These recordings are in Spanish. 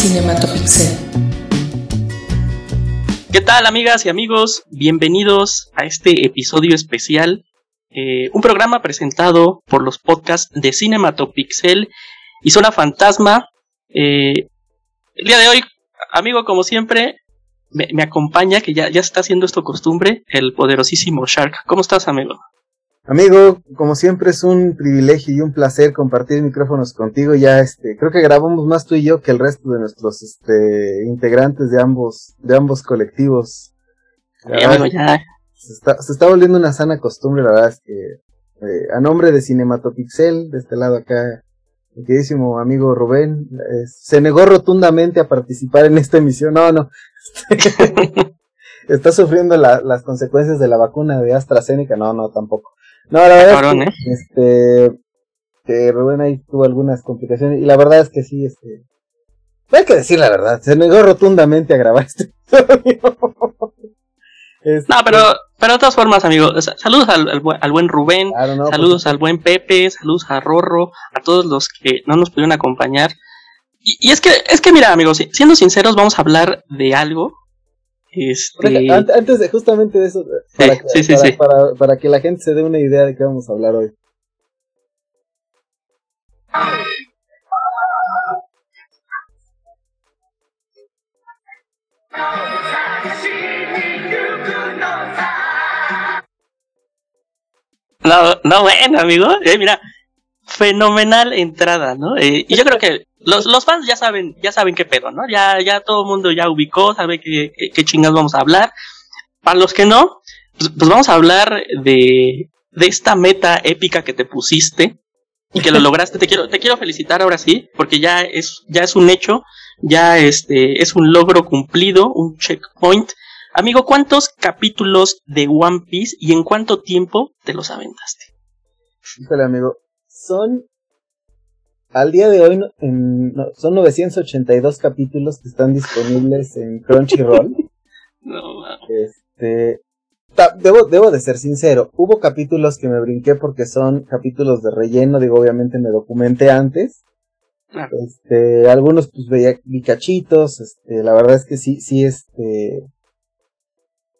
Cinematopixel. ¿Qué tal amigas y amigos? Bienvenidos a este episodio especial, eh, un programa presentado por los podcasts de Cinematopixel y Zona Fantasma. Eh, el día de hoy, amigo, como siempre, me, me acompaña, que ya, ya está haciendo esto costumbre, el poderosísimo Shark. ¿Cómo estás, amigo? Amigo, como siempre es un privilegio y un placer compartir micrófonos contigo. Ya este, creo que grabamos más tú y yo que el resto de nuestros este, integrantes de ambos, de ambos colectivos. Ya, amigo, ya. Se está, se está volviendo una sana costumbre, la verdad es que eh, a nombre de Cinematopixel, de este lado acá, mi queridísimo amigo Rubén, eh, se negó rotundamente a participar en esta emisión. No, no. está sufriendo la, las consecuencias de la vacuna de AstraZeneca. No, no, tampoco. No, la verdad Cabrón, es que, este, que Rubén ahí tuvo algunas complicaciones y la verdad es que sí, este, hay que decir la verdad, se negó rotundamente a grabar este episodio. Este, No, pero, pero de todas formas, amigo, sa- saludos al, al buen- al buen Rubén, claro, no, saludos al buen Pepe, saludos a Rorro, a todos los que no nos pudieron acompañar. Y, y es que, es que mira, amigos, si- siendo sinceros, vamos a hablar de algo. Este, antes de justamente de eso, para, que- sí, sí, para, sí. para- para que la gente se dé una idea de qué vamos a hablar hoy. No, no, bueno, amigo. Eh, mira, fenomenal entrada, ¿no? Eh, y yo creo que los, los fans ya saben, ya saben qué pedo, ¿no? Ya, ya todo el mundo ya ubicó, sabe qué, qué, qué chingas vamos a hablar. Para los que no, pues, pues vamos a hablar de, de esta meta épica que te pusiste y que lo lograste. Te quiero, te quiero felicitar ahora sí, porque ya es, ya es un hecho, ya este, es un logro cumplido, un checkpoint. Amigo, ¿cuántos capítulos de One Piece y en cuánto tiempo te los aventaste? Híjole, amigo, son al día de hoy no- en- no, son 982 capítulos que están disponibles en Crunchyroll. No, Este, ta- debo, debo de ser sincero, hubo capítulos que me brinqué porque son capítulos de relleno, digo, obviamente me documenté antes. Claro. Este, algunos pues veía vi cachitos, este, la verdad es que sí, sí, este,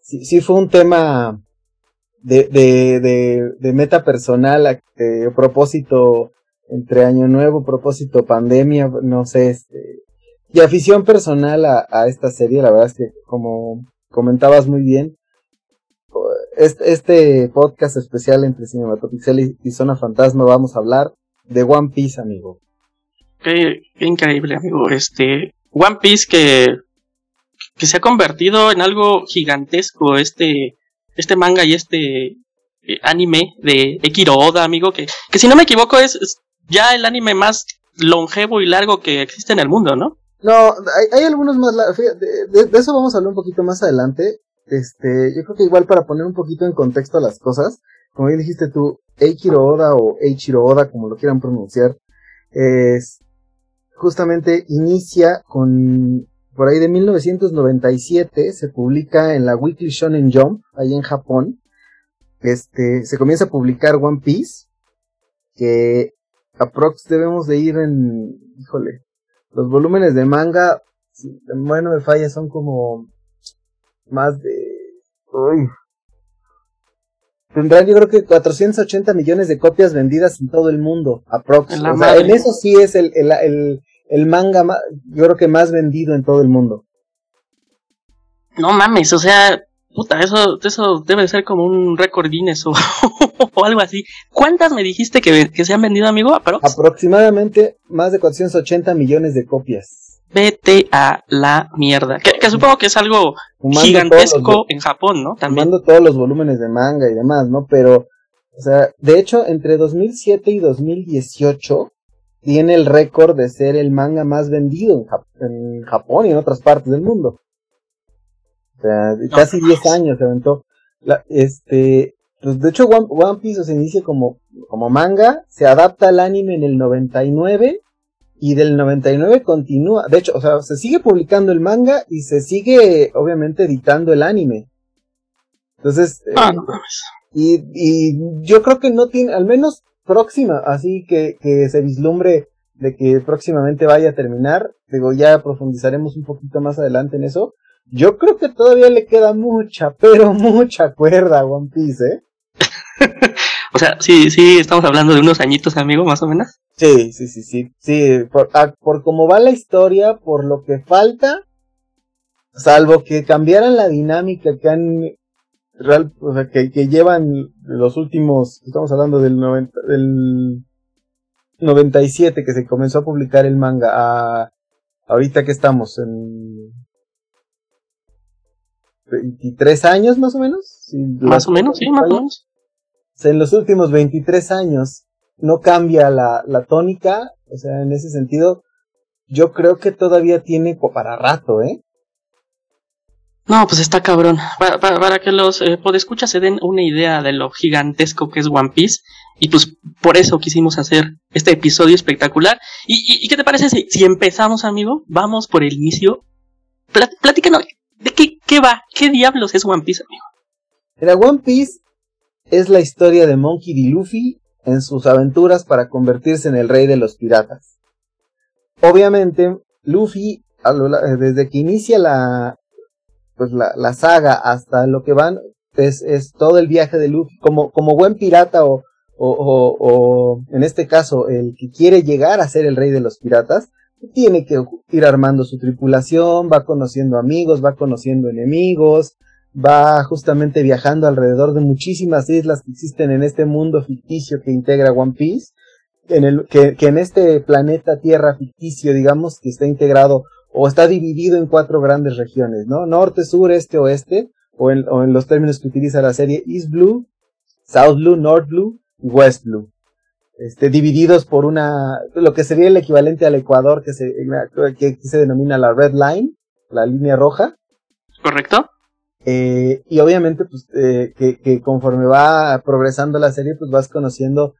sí, sí fue un tema de, de, de, de meta personal, a- eh, propósito entre año nuevo, propósito pandemia, no sé, este, y afición personal a, esta serie, la verdad es que como comentabas muy bien, este, este podcast especial entre Cinematopixel y, y Zona Fantasma vamos a hablar de One Piece, amigo. Qué, increíble, amigo. Este, One Piece que, que se ha convertido en algo gigantesco, este, este manga y este eh, anime de Ekiro Oda, amigo, que, que si no me equivoco es ya el anime más longevo y largo que existe en el mundo, ¿no? No, hay, hay algunos más, la- fíjate, de, de- de eso vamos a hablar un poquito más adelante. Este, yo creo que igual para poner un poquito en contexto las cosas, como bien dijiste tú, Eiichiro Oda o Eiichiro Oda, como lo quieran pronunciar, es justamente inicia con por ahí de 1997 se publica en la Weekly Shonen Jump ahí en Japón. Este, se comienza a publicar One Piece que aprox debemos de ir en, híjole, los volúmenes de manga, si la memoria no me falla, son como más de... Uy. Tendrán yo creo que 480 millones de copias vendidas en todo el mundo, aprox. En O sea, en eso sí es el, el, el, el manga, ma- yo creo que más vendido en todo el mundo. No mames, o sea, puta, eso, eso debe ser como un récord Guinness o, o algo así. ¿Cuántas me dijiste que, que se han vendido, amigo? Aprox? Aproximadamente más de 480 millones de copias. Vete a la mierda. Que, que supongo que es algo gigantesco en Japón, ¿no? También. tomando todos los volúmenes de manga y demás, ¿no? Pero, o sea, de hecho, entre 2007 y 2018 tiene el récord de ser el manga más vendido en, Jap- en Japón y en otras partes del mundo. O sea, casi 10 años se aventó. La- este, pues de hecho One, One Piece se inicia como, como manga, se adapta al anime en el 99 y del 99 continúa. De hecho, o sea, se sigue publicando el manga y se sigue, obviamente, editando el anime. Entonces, eh, Ah, no y, y yo creo que no tiene, al menos próxima, así que, que se vislumbre de que próximamente vaya a terminar. Digo, ya profundizaremos un poquito más adelante en eso. Yo creo que todavía le queda mucha, pero mucha cuerda a One Piece, ¿eh? o sea, sí, sí, estamos hablando de unos añitos, amigo, más o menos. Sí, sí, sí, sí. Sí, por, ah, por cómo va la historia, por lo que falta, salvo que cambiaran la dinámica que han real, o sea, que, que llevan los últimos, estamos hablando del 90, del 97 que se comenzó a publicar el manga a ahorita que estamos en 23 años más o menos. más o menos, sí, más o menos. En los últimos 23 años no cambia la, la tónica, o sea, en ese sentido, yo creo que todavía tiene para rato, ¿eh? No, pues está cabrón. Para, para, que los eh, podescuchas se den una idea de lo gigantesco que es One Piece. Y pues por eso quisimos hacer este episodio espectacular. ¿Y, y, qué te parece si, si, empezamos, amigo? Vamos por el inicio. platícanos, ¿de qué, qué va? ¿Qué diablos es One Piece, amigo? Mira, One Piece es la historia de Monkey D. Luffy en sus aventuras para convertirse en el rey de los piratas. Obviamente, Luffy, desde que inicia la, pues la, la saga hasta lo que van es, es todo el viaje de Luffy como, como buen pirata o, o, o, en este caso el que quiere llegar a ser el rey de los piratas tiene que ir armando su tripulación, va conociendo amigos, va conociendo enemigos, va justamente viajando alrededor de muchísimas islas que existen en este mundo ficticio que integra One Piece, en el, que, en este planeta Tierra ficticio, digamos, que está integrado o está dividido en cuatro grandes regiones, ¿no? Norte, sur, este, oeste, o en, o en los términos que utiliza la serie East Blue, South Blue, North Blue West Blue. Este, divididos por una, lo que sería el equivalente al Ecuador, que se, que, se denomina la Red Line, la línea roja. ¿Correcto? Eh, y obviamente, pues, eh, que, que, conforme va progresando la serie, pues vas conociendo,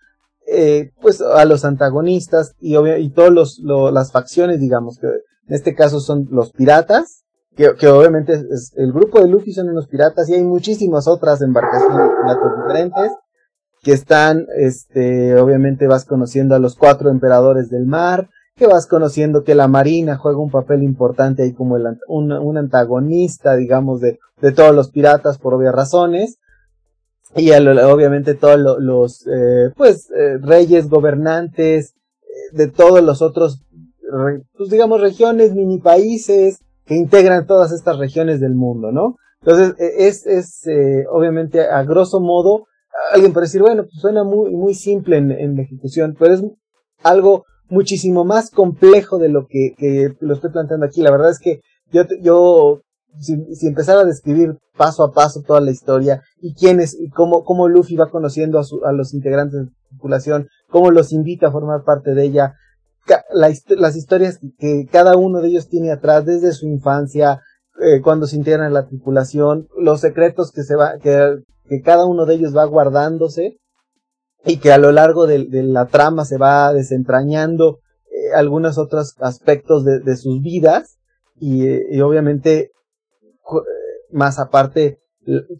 eh, pues, a los antagonistas y, y todos los, las facciones, digamos, que en este caso son los piratas, que, que obviamente es, el grupo de Luffy son unos piratas y hay muchísimas otras embarcaciones diferentes que están, este, obviamente vas conociendo a los cuatro emperadores del mar, que vas conociendo que la marina juega un papel importante ahí como el, un, un, antagonista, digamos, de, de todos los piratas por obvias razones. Y obviamente todos los, eh, pues, eh, reyes, gobernantes, eh, de todos los otros pues digamos, regiones, mini países que integran todas estas regiones del mundo, ¿no? Entonces, e, es, es obviamente, a grosso modo, alguien puede decir, bueno, pues suena muy, muy simple en, en la ejecución, pero es algo muchísimo más complejo de lo que, que lo estoy planteando aquí. La verdad es que yo, yo si, si empezara a describir paso a paso toda la historia y quién es, y cómo, cómo Luffy va conociendo a, su, a los integrantes de la tripulación, cómo los invita a formar parte de ella, las historias que cada uno de ellos tiene atrás desde su infancia, eh, cuando se integran en la tripulación, los secretos que se va, que, que cada uno de ellos va guardándose y que a lo largo de, la trama se va desentrañando eh, algunos otros aspectos de, sus vidas y, eh, obviamente más aparte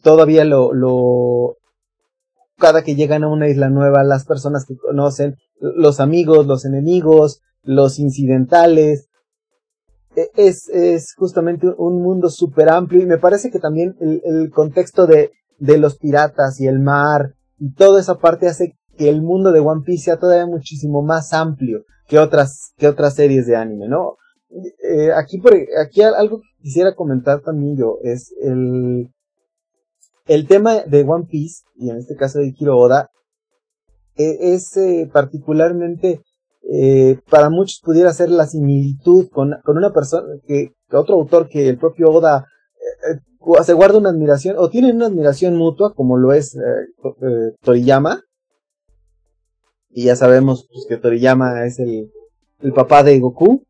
todavía lo, lo cada que llegan a una isla nueva las personas que conocen los amigos, los enemigos, los incidentales. E, es, es justamente un mundo súper amplio y me parece que también el contexto de, de los piratas y el mar y toda esa parte hace que el mundo de One Piece sea todavía muchísimo más amplio que otras, que otras series de anime, ¿no? Eh, aquí, por, aquí algo que quisiera comentar también yo es el, el tema de One Piece, y en este caso de Kiro Oda, e, es eh, particularmente eh, para muchos pudiera ser la similitud con, con una persona que, otro autor que el propio Oda eh, se guarda una admiración o tienen una admiración mutua como lo es Toriyama. Y ya sabemos pues, que Toriyama es el, el papá de Goku.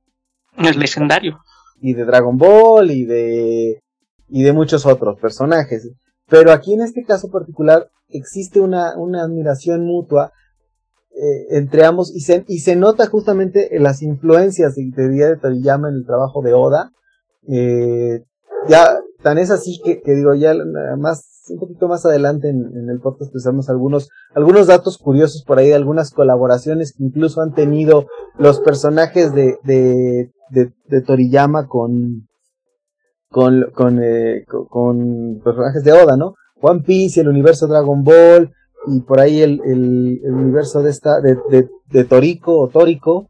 El legendario. Y de Dragon Ball y de y de muchos otros personajes. Pero aquí en este caso particular existe una, una admiración mutua eh, entre ambos y se, y se nota justamente en las influencias de, de Día de Toriyama en el trabajo de Oda. Eh, ya tan es así que, digo, ya más, un poquito más adelante en, el podcast usamos algunos, algunos datos curiosos por ahí de algunas colaboraciones que incluso han tenido los personajes de, de, de, Toriyama con, con, con, eh, con personajes de Oda, ¿no? One Piece, el universo Dragon Ball, y por ahí el, el, el universo de esta, de, de, de Toriko o Tórico,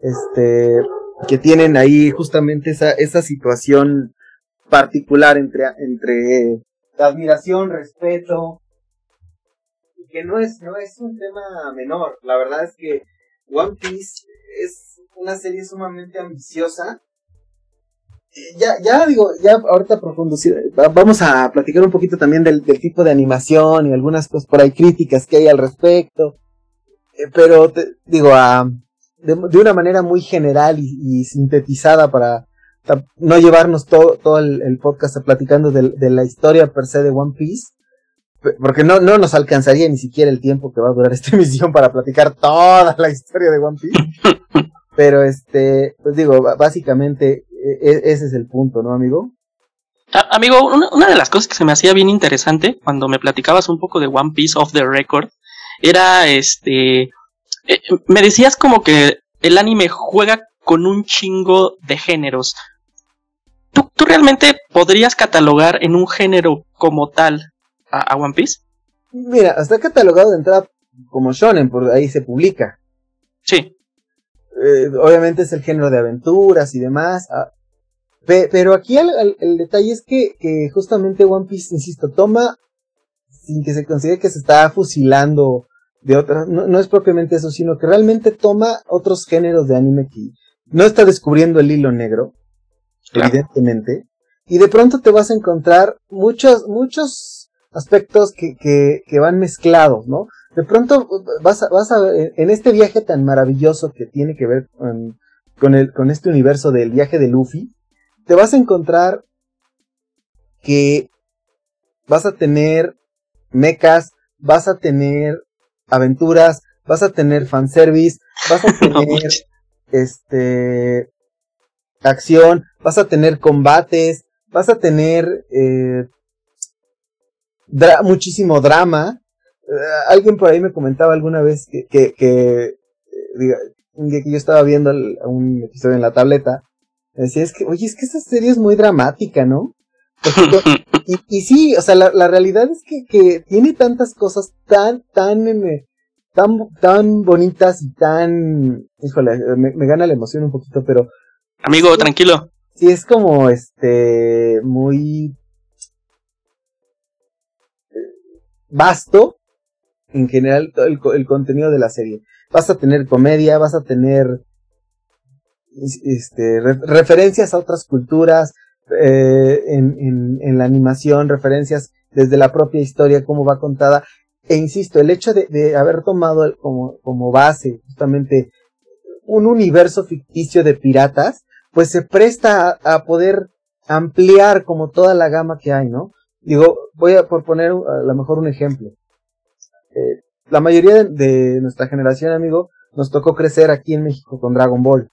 este, que tienen ahí justamente esa, esa situación particular entre, entre admiración, respeto, y que no es, no es un tema menor. La verdad es que One Piece es una serie sumamente ambiciosa. Ya, ya digo, ya ahorita profundo, vamos a platicar un poquito también del, tipo de animación y algunas cosas por ahí críticas que hay al respecto. Eh, pero te, digo, a, de, una manera muy general y, sintetizada para no llevarnos todo, todo el, podcast platicando de, la historia per se de One Piece, porque no, no nos alcanzaría ni siquiera el tiempo que va a durar esta emisión para platicar toda la historia de One Piece. Pero este, pues digo, básicamente e, e, ese es el punto, ¿no, amigo? amigo, una, de las cosas que se me hacía bien interesante cuando me platicabas un poco de One Piece of the Record era este eh, me decías como que el anime juega con un chingo de géneros. ¿Tú, ¿Tú, realmente podrías catalogar en un género como tal a, One Piece? Mira, está catalogado de entrada como shonen, por ahí se publica. Sí. Eh, obviamente es el género de aventuras y demás. Ah, pero aquí el, el, detalle es que, que, justamente One Piece, insisto, toma, sin que se considere que se está fusilando de otra, no, es propiamente eso, sino que realmente toma otros géneros de anime que no está descubriendo el hilo negro, evidentemente, y de pronto te vas a encontrar muchos, muchos aspectos que, que, que van mezclados, ¿no? De pronto vas a, vas a, en este viaje tan maravilloso que tiene que ver con, con, el, con este universo del viaje de Luffy, te vas a encontrar que vas a tener mechas, vas a tener aventuras, vas a tener fanservice, vas a tener este acción, vas a tener combates, vas a tener eh, muchísimo drama. Eh, alguien por ahí me comentaba alguna vez que, que, que, eh, que yo estaba viendo un episodio en la tableta, decía, es que, oye, es que esa serie es muy dramática, ¿no? y, y sí, o sea, la, la realidad es que, que, tiene tantas cosas tan, tan, eh, tan, tan bonitas y tan, híjole, me, me gana la emoción un poquito, pero. Amigo, tranquilo. Sí, es como, este, muy vasto en general el, el, contenido de la serie. Vas a tener comedia, vas a tener este, referencias a otras culturas, eh, en, en, la animación, referencias desde la propia historia, cómo va contada. E insisto, el hecho de, de haber tomado como, como base justamente un universo ficticio de piratas, pues se presta a, poder ampliar como toda la gama que hay, ¿no? Digo, voy a por poner a lo mejor un ejemplo. Eh, la mayoría de, nuestra generación, amigo, nos tocó crecer aquí en México con Dragon Ball.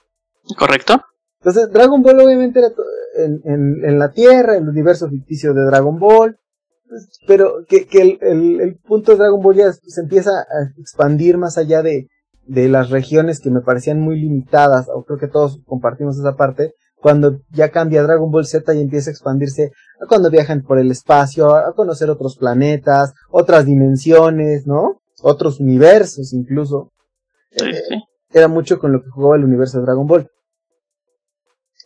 ¿Correcto? Entonces, Dragon Ball obviamente era en, en, en, la Tierra, el universo ficticio de Dragon Ball, pues, pero que, que el, el, el, punto de Dragon Ball ya se empieza a expandir más allá de, de las regiones que me parecían muy limitadas, o creo que todos compartimos esa parte, cuando ya cambia Dragon Ball Z y empieza a expandirse a cuando viajan por el espacio, a conocer otros planetas, otras dimensiones, ¿no? Otros universos incluso. Sí, eh. Era mucho con lo que jugaba el universo de Dragon Ball.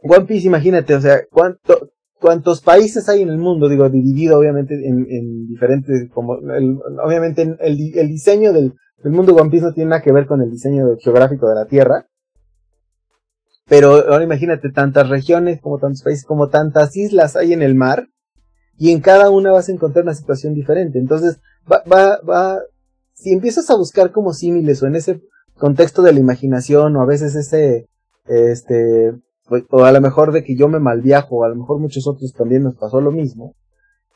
One Piece, imagínate, o sea, cuánto, cuántos países hay en el mundo, digo, dividido obviamente en, en diferentes, como, obviamente el, el diseño del, mundo One tiene nada que ver con el diseño geográfico de la Tierra. Pero ahora imagínate tantas regiones, como tantos países, como tantas islas hay en el mar, y en cada una vas a encontrar una situación diferente. Entonces, va, va, va, si empiezas a buscar como símiles o en ese contexto de la imaginación o a veces ese, este, o a lo mejor de que yo me malviajo, o a lo mejor muchos otros también nos pasó lo mismo.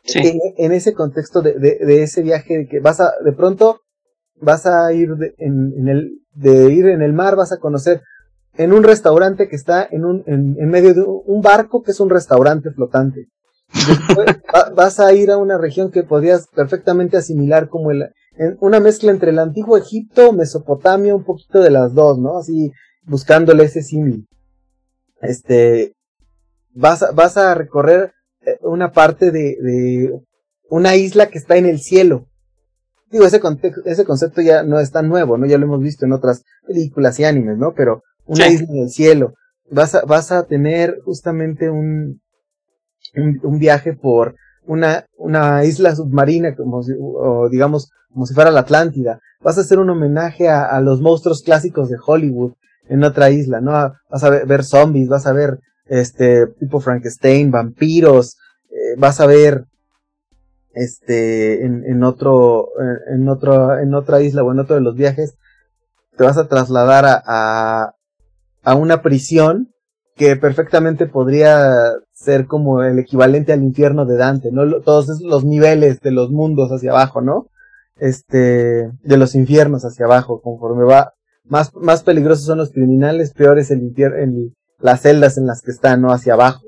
Sí. En, ese contexto de, de, ese viaje de que vas a, de pronto vas a ir en, en, el, de ir en el mar, vas a conocer en un restaurante que está en un, en, en medio de un barco que es un restaurante flotante. vas a ir a una región que podrías perfectamente asimilar como el, una mezcla entre el antiguo Egipto, Mesopotamia, un poquito de las dos, ¿no? Así buscándole ese símil. Este, vas a, vas a recorrer eh, una parte de, de una isla que está en el cielo. Digo, ese, ese concepto ya no es tan nuevo, ¿no? Ya lo hemos visto en otras películas y animes, ¿no? Pero una isla en el cielo. Vas a, vas a tener justamente un, un, viaje por una, una isla submarina, como o digamos, como si fuera la Atlántida. Vas a hacer un homenaje a, los monstruos clásicos de Hollywood en otra isla, ¿no? Vas a ver, zombies, vas a ver este tipo Frankenstein, vampiros, eh, vas a ver este en, en otro en otro en otra isla o en otro de los viajes te vas a trasladar a, a, a una prisión que perfectamente podría ser como el equivalente al infierno de Dante, ¿no? Todos los niveles de los mundos hacia abajo, ¿no? Este, de los infiernos hacia abajo, conforme va, más, más peligrosos son los criminales, peores el en las celdas en las que están, ¿no? Hacia abajo.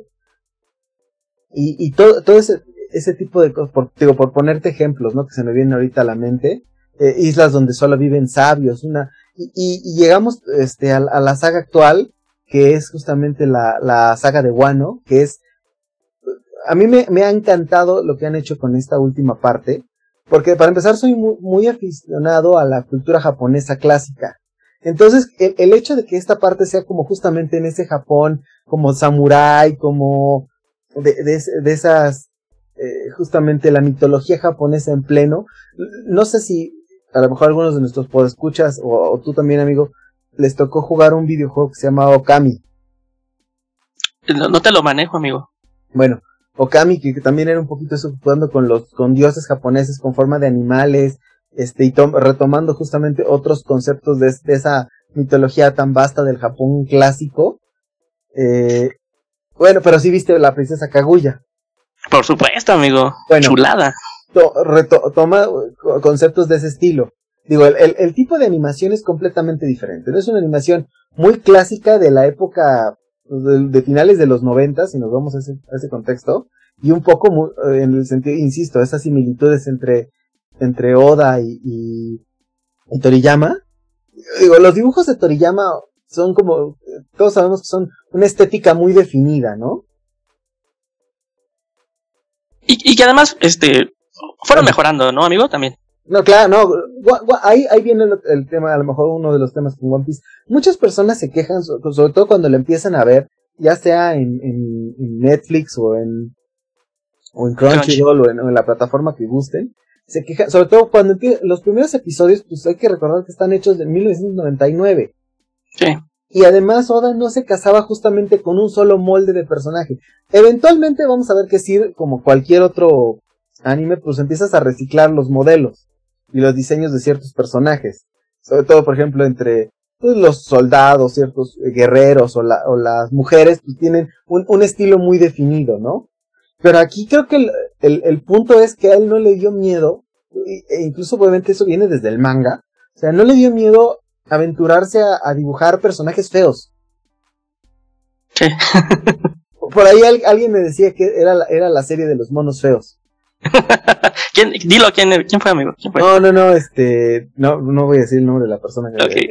Y, y todo, todo ese, ese tipo de cosas, por, digo, por ponerte ejemplos, ¿no? Que se me vienen ahorita a la mente, eh, islas donde solo viven sabios, una, y, llegamos, este, a, a la saga actual, que es justamente la, la saga de Wano, que es... A mí me, me, ha encantado lo que han hecho con esta última parte, porque para empezar soy muy aficionado a la cultura japonesa clásica. Entonces, el, el, hecho de que esta parte sea como justamente en ese Japón, como samurai, como de, de, de esas, eh, justamente la mitología japonesa en pleno, no sé si a lo mejor algunos de nuestros podescuchas, o, o tú también, amigo, les tocó jugar un videojuego que se llamaba Okami. No, te lo manejo, amigo. Bueno, Okami, que, también era un poquito eso, jugando con los, con dioses japoneses con forma de animales, este, y retomando justamente otros conceptos de, esa mitología tan vasta del Japón clásico. Eh, bueno, pero sí viste la princesa Kaguya. Por supuesto, amigo. Chulada. retoma conceptos de ese estilo. Digo, el, el, tipo de animación es completamente diferente. No es una animación muy clásica de la época de, finales de los 90, si nos vamos a ese, ese contexto, y un poco eh, en el sentido, insisto, esas similitudes entre, entre Oda y, y, Toriyama. Digo, los dibujos de Toriyama son como, todos sabemos que son una estética muy definida, ¿no? Y, y que además, este, fueron mejorando, ¿no, amigo? También. No, claro, no. Ahí, ahí viene el, tema, a lo mejor uno de los temas con One Piece. Muchas personas se quejan, sobre todo cuando lo empiezan a ver, ya sea en, en, Netflix o en, o en Crunchyroll o en, la plataforma que gusten. Se quejan, sobre todo cuando los primeros episodios, pues hay que recordar que están hechos en 1999. Sí. Y además Oda no se casaba justamente con un solo molde de personaje. Eventualmente vamos a ver que sí, como cualquier otro anime, pues empiezas a reciclar los modelos y los diseños de ciertos personajes. Sobre todo, por ejemplo, entre pues, los soldados, ciertos guerreros o, o las mujeres, pues tienen un, un, estilo muy definido, ¿no? Pero aquí creo que el, el, el, punto es que a él no le dio miedo, e incluso obviamente eso viene desde el manga, o sea, no le dio miedo aventurarse a, a dibujar personajes feos. Sí. Por ahí alguien me decía que era la, era la serie de los monos feos. ¿Quién, dilo, ¿quién, ¿quién fue, amigo? ¿Quién fue? No, no, no, este, no, no voy a decir el nombre de la persona que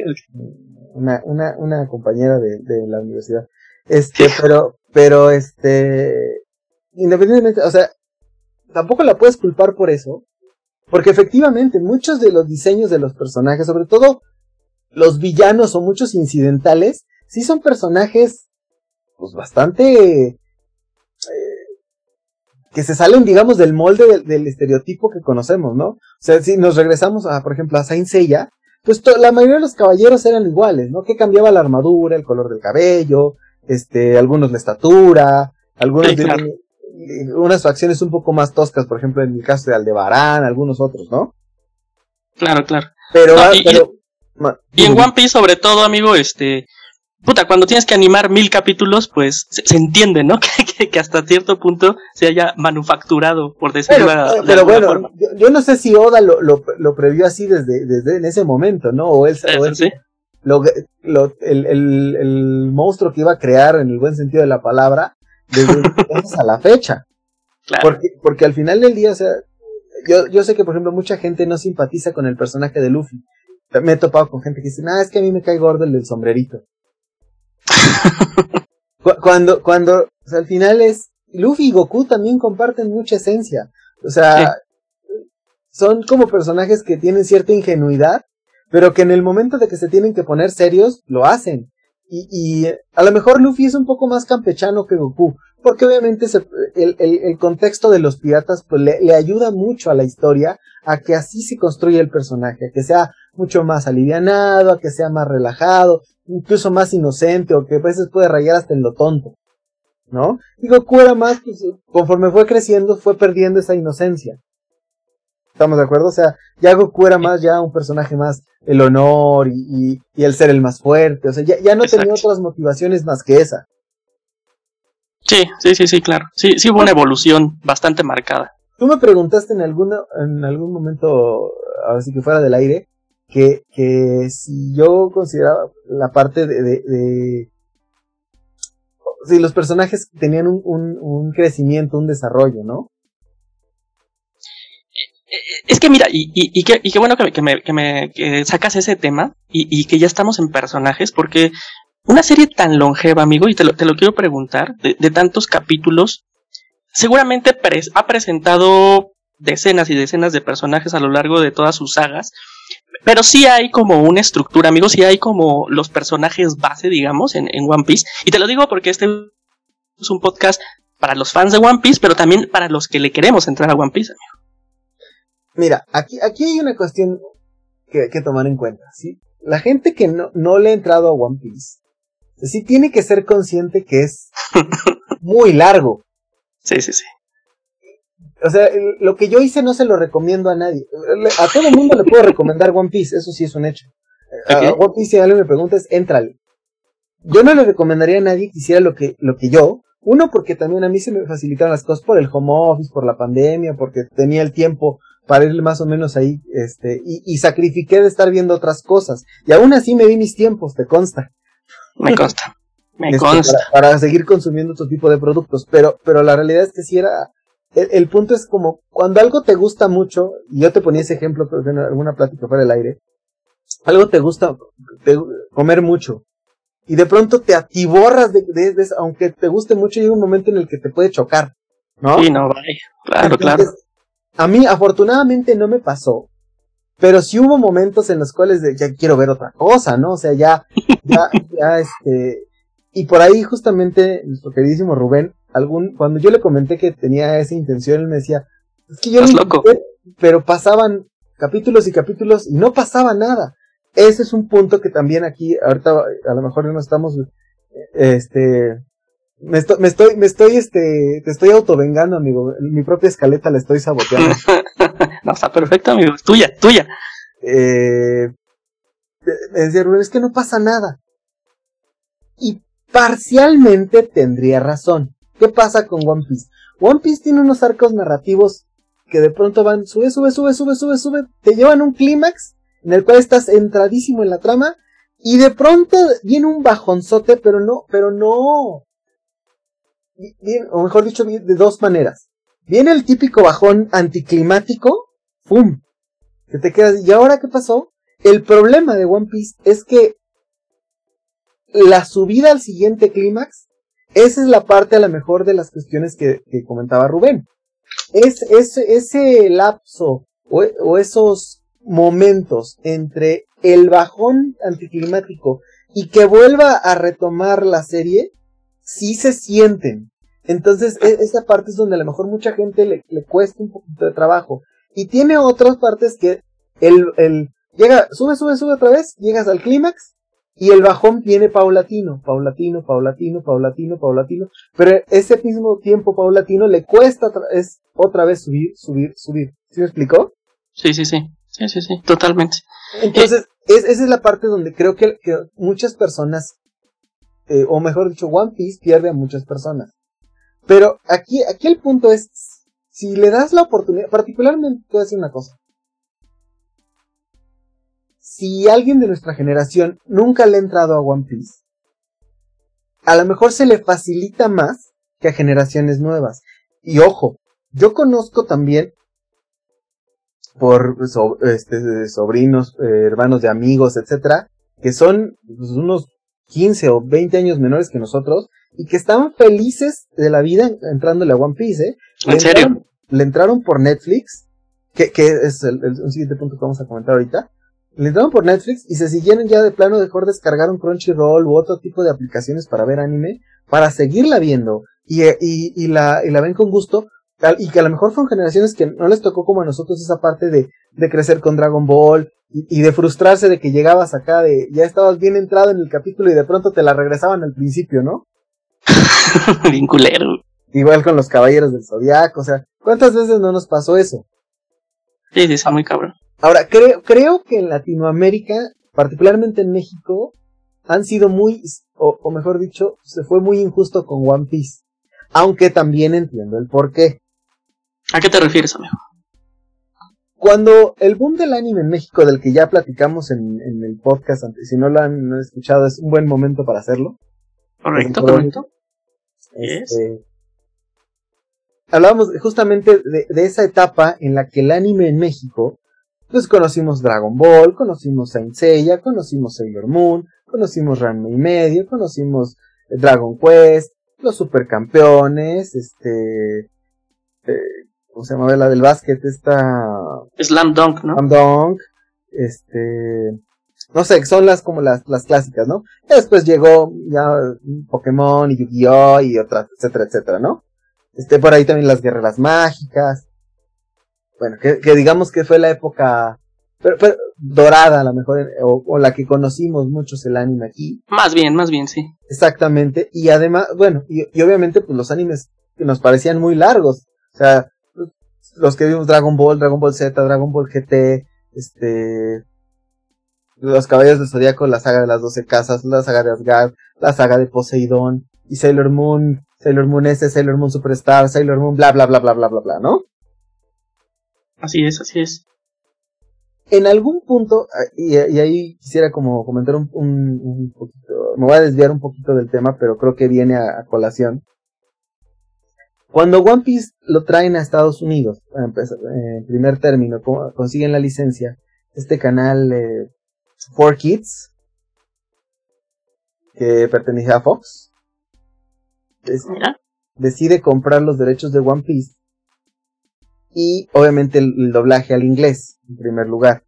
Una, una, una compañera de, de la universidad. Este, pero, pero este, independientemente, o sea, tampoco la puedes culpar por eso, porque efectivamente muchos de los diseños de los personajes, sobre todo los villanos o muchos incidentales, sí son personajes, pues bastante que se salen, digamos, del molde del, estereotipo que conocemos, ¿no? O sea, si nos regresamos a, por ejemplo, a Saint Seiya, pues la mayoría de los caballeros eran iguales, ¿no? Que cambiaba la armadura, el color del cabello, este, algunos la estatura, algunos tienen unas facciones un poco más toscas, por ejemplo, en el caso de Aldebarán, algunos otros, ¿no? Claro, claro. Pero, y, y en One Piece, sobre todo, amigo, este, puta, cuando tienes que animar mil capítulos, pues se, entiende, ¿no? que, que, hasta cierto punto se haya manufacturado, por decirlo pero, pero bueno, Yo, no sé si Oda lo, lo, lo, previó así desde, desde en ese momento, ¿no? O él, o él lo, el, el, el, monstruo que iba a crear en el buen sentido de la palabra, desde a la fecha. Porque, porque al final del día, o sea, yo, yo sé que, por ejemplo, mucha gente no simpatiza con el personaje de Luffy. Me he topado con gente que dice, ah, es que a mí me cae gordo el del sombrerito. cuando, cuando, o sea, al final es, Luffy y Goku también comparten mucha esencia. O sea, son como personajes que tienen cierta ingenuidad, pero que en el momento de que se tienen que poner serios, lo hacen. Y, y a lo mejor Luffy es un poco más campechano que Goku, porque obviamente el, el, contexto de los piratas pues, le, le, ayuda mucho a la historia a que así se construya el personaje, a que sea mucho más alivianado, a que sea más relajado, incluso más inocente o que a veces puede rayar hasta en lo tonto, ¿no? Y Goku era más, pues, conforme fue creciendo, fue perdiendo esa inocencia. ¿Estamos de acuerdo? O sea, ya Goku era más ya un personaje más el honor y, y, el ser el más fuerte. O sea, ya, ya no tenía otras motivaciones más que esa. Sí, sí, sí, sí, claro. Sí, sí hubo una evolución bastante marcada. Tú me preguntaste en alguna, en algún momento, ahora sí que fuera del aire, que, que si yo consideraba la parte de, de, de si los personajes tenían un, un, un crecimiento, un desarrollo, ¿no? Es que mira, y, y, qué, bueno que, me, que me sacas ese tema y, que ya estamos en personajes, porque una serie tan longeva, amigo, y te lo, te lo quiero preguntar, de, tantos capítulos, seguramente ha presentado decenas y decenas de personajes a lo largo de todas sus sagas, pero sí hay como una estructura, amigo, sí hay como los personajes base, digamos, en, en One Piece, y te lo digo porque este es un podcast para los fans de One Piece, pero también para los que le queremos entrar a One Piece, amigo. Mira, aquí, aquí hay una cuestión que hay que tomar en cuenta, ¿sí? La gente que no, no le ha entrado a One Piece, sí tiene que ser consciente que es muy largo. Sí, sí, sí. O sea, lo que yo hice no se lo recomiendo a nadie. A todo el mundo le puedo recomendar One Piece, eso sí es un hecho. Okay. A One Piece, si alguien me pregunta, es éntrale. Yo no le recomendaría a nadie que hiciera lo que, lo que yo. Uno, porque también a mí se me facilitaron las cosas por el home office, por la pandemia, porque tenía el tiempo para ir más o menos ahí, este, y, y, sacrifiqué de estar viendo otras cosas. Y aún así me di mis tiempos, te consta. Me consta. Me este, consta. Para, para, seguir consumiendo otro tipo de productos. Pero, pero la realidad es que si era, el, el, punto es como, cuando algo te gusta mucho, y yo te ponía ese ejemplo, creo que en alguna plática fuera del aire, algo te gusta te, comer mucho, y de pronto te atiborras de, de, de, aunque te guste mucho, llega un momento en el que te puede chocar, ¿no? Sí, no, vaya. Claro, Entonces, claro. A mí, afortunadamente, no me pasó. Pero sí hubo momentos en los cuales de, ya quiero ver otra cosa, ¿no? O sea, ya, ya, ya, este. Y por ahí, justamente, nuestro queridísimo Rubén, algún, cuando yo le comenté que tenía esa intención, él me decía, es que yo no loco. pero pasaban capítulos y capítulos y no pasaba nada. Ese es un punto que también aquí, ahorita a lo mejor no estamos, este, me estoy, me estoy, me estoy, este, te estoy autovengando, amigo. Mi propia escaleta la estoy saboteando. no, está perfecto, amigo. Es tuya, tuya. Eh, me decía Rubén, es que no pasa nada. Y parcialmente tendría razón. ¿Qué pasa con One Piece? One Piece tiene unos arcos narrativos que de pronto van, sube, sube, sube, sube, sube, sube, te llevan a un clímax en el cual estás entradísimo en la trama y de pronto viene un bajonzote, pero no, pero no, o mejor dicho, de dos maneras. Viene el típico bajón anticlimático, ¡pum! Que te quedas, ¿y ahora qué pasó? El problema de One Piece es que la subida al siguiente clímax, esa es la parte a la mejor de las cuestiones que, que comentaba Rubén. Es, es, ese lapso o esos momentos entre el bajón anticlimático y que vuelva a retomar la serie, sí se sienten. Entonces, e esa parte es donde a lo mejor mucha gente le, le, cuesta un poquito de trabajo. Y tiene otras partes que el, el, llega, sube, sube, sube otra vez, llegas al clímax, y el bajón viene paulatino, paulatino, paulatino, paulatino, paulatino, pero ese mismo tiempo paulatino le cuesta es otra vez subir, subir, subir. ¿Sí me explicó? Sí, sí, sí, sí, sí, sí, totalmente. Entonces, eh, es, esa es la parte donde creo que, que muchas personas eh, o mejor dicho, One Piece pierde a muchas personas. Pero aquí, aquí el punto es, si le das la oportunidad, particularmente, te voy a decir una cosa. Si alguien de nuestra generación nunca le ha entrado a One Piece, a lo mejor se le facilita más que a generaciones nuevas. Y ojo, Yo conozco también por este, sobrinos, eh, hermanos de amigos, etcétera, que son pues, unos 15 o 20 años menores que nosotros y que estaban felices de la vida entrándole a One Piece, ¿eh? ¿En serio? le entraron por Netflix, que, que es el, el, un siguiente punto que vamos a comentar ahorita. Le entraron por Netflix y se siguieron ya de plano mejor descargaron Crunchyroll u otro tipo de aplicaciones para ver anime, para seguirla viendo y, y, y, la, y la ven con gusto, y que a lo mejor son generaciones que no les tocó como a nosotros esa parte de, de crecer con Dragon Ball y, y, de frustrarse de que llegabas acá de ya estabas bien entrado en el capítulo y de pronto te la regresaban al principio, ¿no? bien culero. Igual con los caballeros del zodiaco, o sea, ¿cuántas veces no nos pasó eso? Sí, sí, está muy cabrón. Ahora, creo, creo que en Latinoamérica, particularmente en México, han sido muy, o, o mejor dicho, se fue muy injusto con One Piece. Aunque también entiendo el por qué. ¿A qué te refieres, amigo? Cuando el boom del anime en México, del que ya platicamos en, en el podcast antes, si no lo han, no han escuchado, es un buen momento para hacerlo. Correcto, correcto. Este, hablábamos justamente de, de, esa etapa en la que el anime en México, pues conocimos Dragon Ball, conocimos Saint Seiya, conocimos Sailor Moon, conocimos Ranma y medio, conocimos Dragon Quest, los supercampeones, este, eh, ¿cómo se llama la del básquet? Esta... Slam Dunk, ¿no? Slam Dunk, este, no sé, son las como las, las clásicas, ¿no? Después llegó ya Pokémon y Yu-Gi-Oh! y otras, etcétera, etcétera, ¿no? Este, por ahí también las guerreras mágicas. Bueno, que, que digamos que fue la época pero, pero, dorada a lo mejor, o, o, la que conocimos muchos el anime aquí. Más bien, más bien, sí. Exactamente, y además, bueno, y, y obviamente pues los animes que nos parecían muy largos, o sea, los que vimos Dragon Ball, Dragon Ball Z, Dragon Ball GT, este, los Caballeros del Zodíaco, la saga de las Doce Casas, la saga de Asgard, la saga de Poseidón, y Sailor Moon, Sailor Moon S, Sailor Moon Superstar, Sailor Moon, bla, bla, bla, bla, bla, bla, bla, ¿no? Así es, así es. En algún punto, y, y ahí quisiera como comentar un, un, un, poquito, me voy a desviar un poquito del tema, pero creo que viene a, a colación. Cuando One Piece lo traen a Estados Unidos, en primer término, consiguen la licencia, este canal eh, 4Kids, que pertenece a Fox, decide comprar los derechos de One Piece y obviamente el, el, doblaje al inglés, en primer lugar.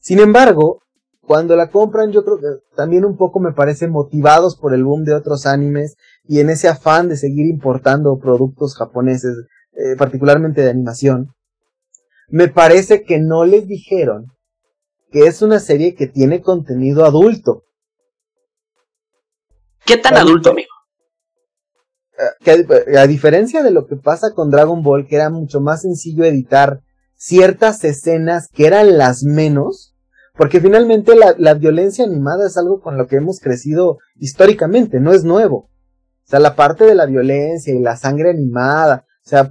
Sin embargo, cuando la compran, yo creo que también un poco me parece motivados por el boom de otros animes y en ese afán de seguir importando productos japoneses, eh, particularmente de animación, me parece que no les dijeron que es una serie que tiene contenido adulto. ¿Qué tan adulto, amigo? Que a, a, diferencia de lo que pasa con Dragon Ball, que era mucho más sencillo editar ciertas escenas que eran las menos, porque finalmente la, la violencia animada es algo con lo que hemos crecido históricamente, no es nuevo. O sea, la parte de la violencia y la sangre animada, o sea,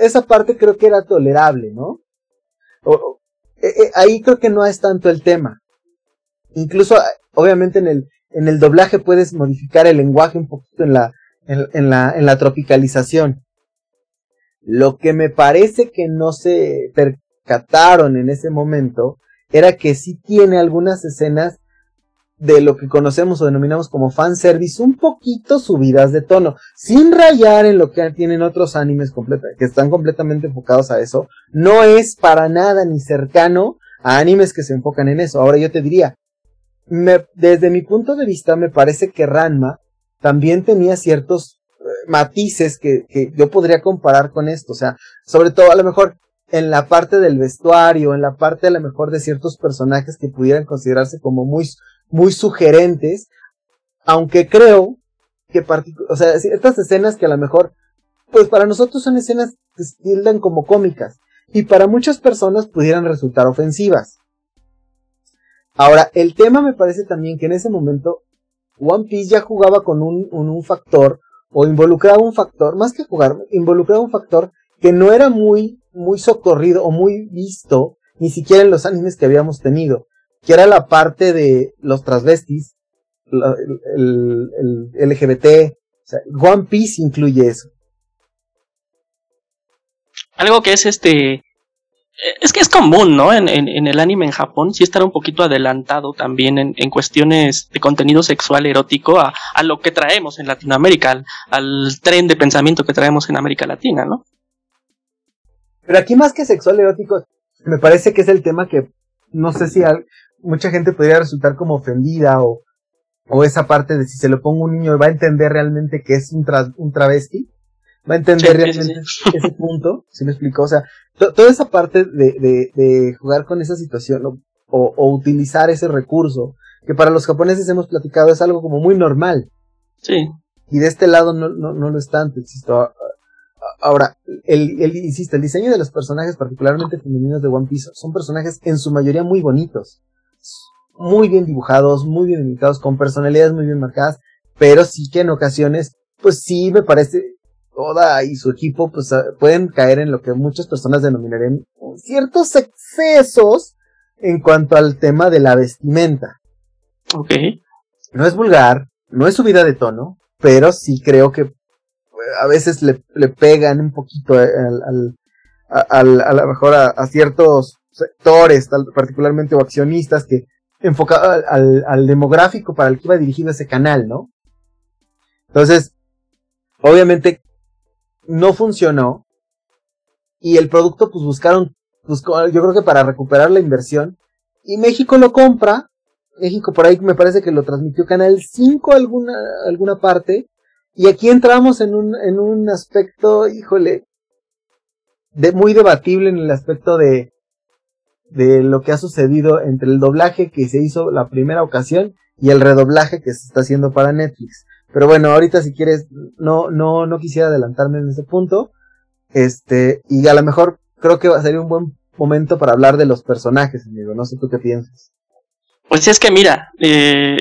esa parte creo que era tolerable, ¿no? Eh, eh, ahí creo que no es tanto el tema. Incluso, obviamente en el, en el doblaje puedes modificar el lenguaje un poquito en la, en, la, en la tropicalización. Lo que me parece que no se percataron en ese momento era que sí tiene algunas escenas de lo que conocemos o denominamos como fanservice un poquito subidas de tono, sin rayar en lo que tienen otros animes que están completamente enfocados a eso, no es para nada ni cercano a animes que se enfocan en eso. Ahora yo te diría, me, desde mi punto de vista me parece que Ranma también tenía ciertos eh, matices que, que yo podría comparar con esto, o sea, sobre todo a lo mejor en la parte del vestuario, en la parte a lo mejor de ciertos personajes que pudieran considerarse como muy, muy sugerentes, aunque creo que, o sea, estas escenas que a lo mejor, pues para nosotros son escenas que se como cómicas, y para muchas personas pudieran resultar ofensivas. Ahora, el tema me parece también que en ese momento One Piece ya jugaba con un, un, un factor, o involucraba un factor, más que jugar, involucraba un factor que no era muy, muy socorrido o muy visto, ni siquiera en los animes que habíamos tenido, que era la parte de los transvestis, el, el, el LGBT, o sea, One Piece incluye eso. algo que es este es que es común, ¿no? En, en, el anime en Japón sí estar un poquito adelantado también en, en cuestiones de contenido sexual erótico a, a lo que traemos en Latinoamérica, al, al, tren de pensamiento que traemos en América Latina, ¿no? Pero aquí más que sexual erótico, me parece que es el tema que no sé si mucha gente podría resultar como ofendida o, o esa parte de si se lo pongo a un niño va a entender realmente que es un, un travesti va a entender realmente ese punto, ¿sí me explicó? O sea, toda esa parte de, de, de, jugar con esa situación o, o, utilizar ese recurso, que para los japoneses hemos platicado es algo como muy normal. Sí. Y de este lado no, no, no lo es tanto, insisto. Ahora, el, el, insisto, el diseño de los personajes, particularmente femeninos de One Piece, son personajes en su mayoría muy bonitos. Muy bien dibujados, muy bien indicados, con personalidades muy bien marcadas, pero sí que en ocasiones, pues sí me parece Oda y su equipo pues ah, pueden caer en lo que muchas personas denominarían ciertos excesos en cuanto al tema de la vestimenta. Ok. No es vulgar, no es subida de tono, pero sí creo que eh, a veces le, le pegan un poquito al, al, al a lo mejor a, ciertos sectores, particularmente o accionistas que enfocado al, demográfico para el que iba dirigido ese canal, ¿no? Entonces, obviamente no funcionó y el producto pues buscaron, yo creo que para recuperar la inversión y México lo compra, México por ahí me parece que lo transmitió Canal 5 alguna, alguna parte y aquí entramos en un, en un aspecto, híjole, muy debatible en el aspecto de, de lo que ha sucedido entre el doblaje que se hizo la primera ocasión y el redoblaje que se está haciendo para Netflix. Pero bueno, ahorita si quieres, no, no, no quisiera adelantarme en ese punto. Este, y a lo mejor creo que va a ser un buen momento para hablar de los personajes, amigo. No sé tú qué piensas. Pues es que mira, eh,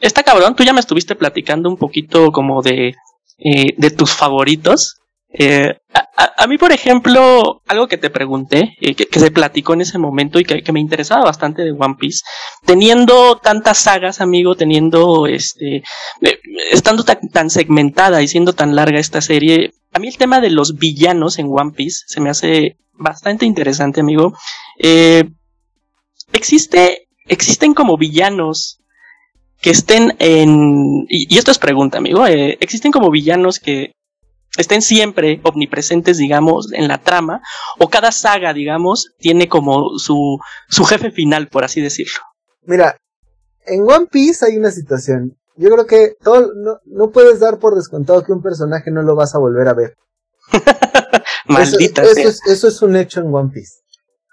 está cabrón, tú ya me estuviste platicando un poquito como de, eh, de tus favoritos. Eh, a, mí, por ejemplo, algo que te pregunté, eh, que, se platicó en ese momento y que, me interesaba bastante de One Piece, teniendo tantas sagas, amigo, teniendo, este, eh, estando tan, segmentada y siendo tan larga esta serie, a mí el tema de los villanos en One Piece se me hace bastante interesante, amigo. existe, existen como villanos que estén en, y esto es pregunta, amigo, existen como villanos que estén siempre omnipresentes, digamos, en la trama, o cada saga, digamos, tiene como su, su jefe final, por así decirlo. Mira, en One Piece hay una situación. Yo creo que todo, no, no puedes dar por descontado que un personaje no lo vas a volver a ver. Maldita eso, eso, es, eso, es, un hecho en One Piece.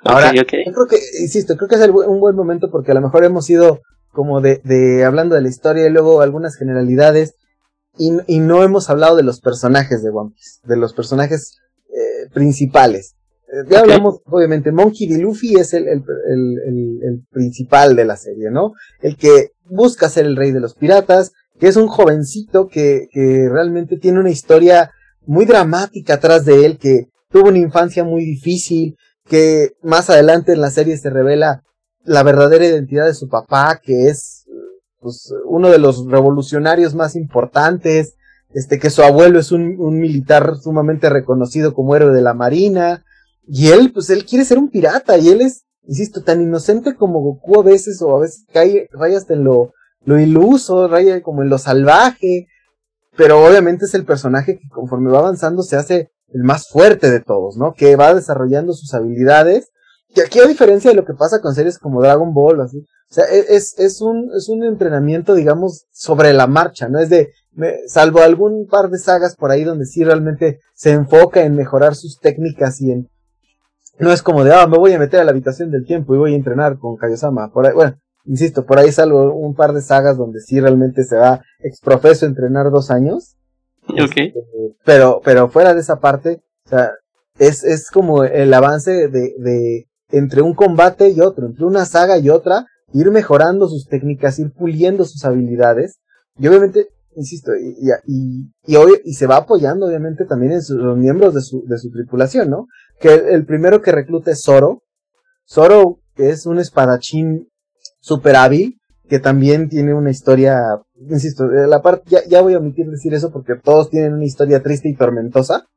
Ahora, yo creo que, insisto, creo que es un buen momento porque a lo mejor hemos ido como de, de hablando de la historia y luego algunas generalidades y, y, no hemos hablado de los personajes de One Piece, de los personajes eh, principales. Eh, ya hablamos, obviamente, Monkey D. Luffy es el, el, el, el, principal de la serie, ¿no? El que busca ser el rey de los piratas, que es un jovencito que, que realmente tiene una historia muy dramática atrás de él, que tuvo una infancia muy difícil, que más adelante en la serie se revela la verdadera identidad de su papá, que es pues, uno de los revolucionarios más importantes, este, que su abuelo es un, un, militar sumamente reconocido como héroe de la marina, y él, pues él quiere ser un pirata, y él es, insisto, tan inocente como Goku a veces, o a veces cae, raya hasta en lo, lo iluso, raya como en lo salvaje, pero obviamente es el personaje que conforme va avanzando se hace el más fuerte de todos, ¿no? Que va desarrollando sus habilidades, y aquí a diferencia de lo que pasa con series como Dragon Ball, así, o sea, e, es, es, un, es un entrenamiento, digamos, sobre la marcha, ¿no? Es de, salvo algún par de sagas por ahí donde sí realmente se enfoca en mejorar sus técnicas y en, no es como de, ah, me voy a meter a la habitación del tiempo y voy a entrenar con Kaiosama. Por ahí, bueno, insisto, por ahí salvo un par de sagas donde sí realmente se va exprofeso a entrenar dos años. Okay. Este, pero, pero fuera de esa parte, o sea, es, es como el avance de, de, entre un combate y otro, entre una saga y otra, ir mejorando sus técnicas, ir puliendo sus habilidades. Y obviamente, insisto, y, y, y, se va apoyando obviamente también en los miembros de su, de su tripulación, ¿no? Que el, primero que recluta es Zoro. Zoro, es un espadachín super hábil, que también tiene una historia, insisto, la parte, ya, ya voy a omitir decir eso porque todos tienen una historia triste y tormentosa.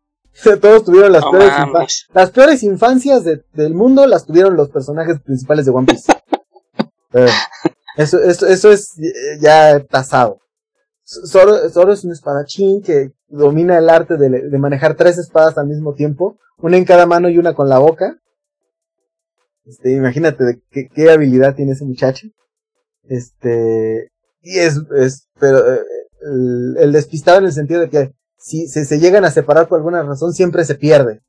Todos tuvieron las, peores, las peores infancias del mundo, las tuvieron los personajes principales de One Piece. Eh, eso, eso, eso es ya tasado. Zoro, es un espadachín que domina el arte de, manejar tres espadas al mismo tiempo, una en cada mano y una con la boca. Este, imagínate qué, qué habilidad tiene ese muchacho. Este, y es, es pero eh, el, despistado en el sentido de que si se, llegan a separar por alguna razón siempre se pierde.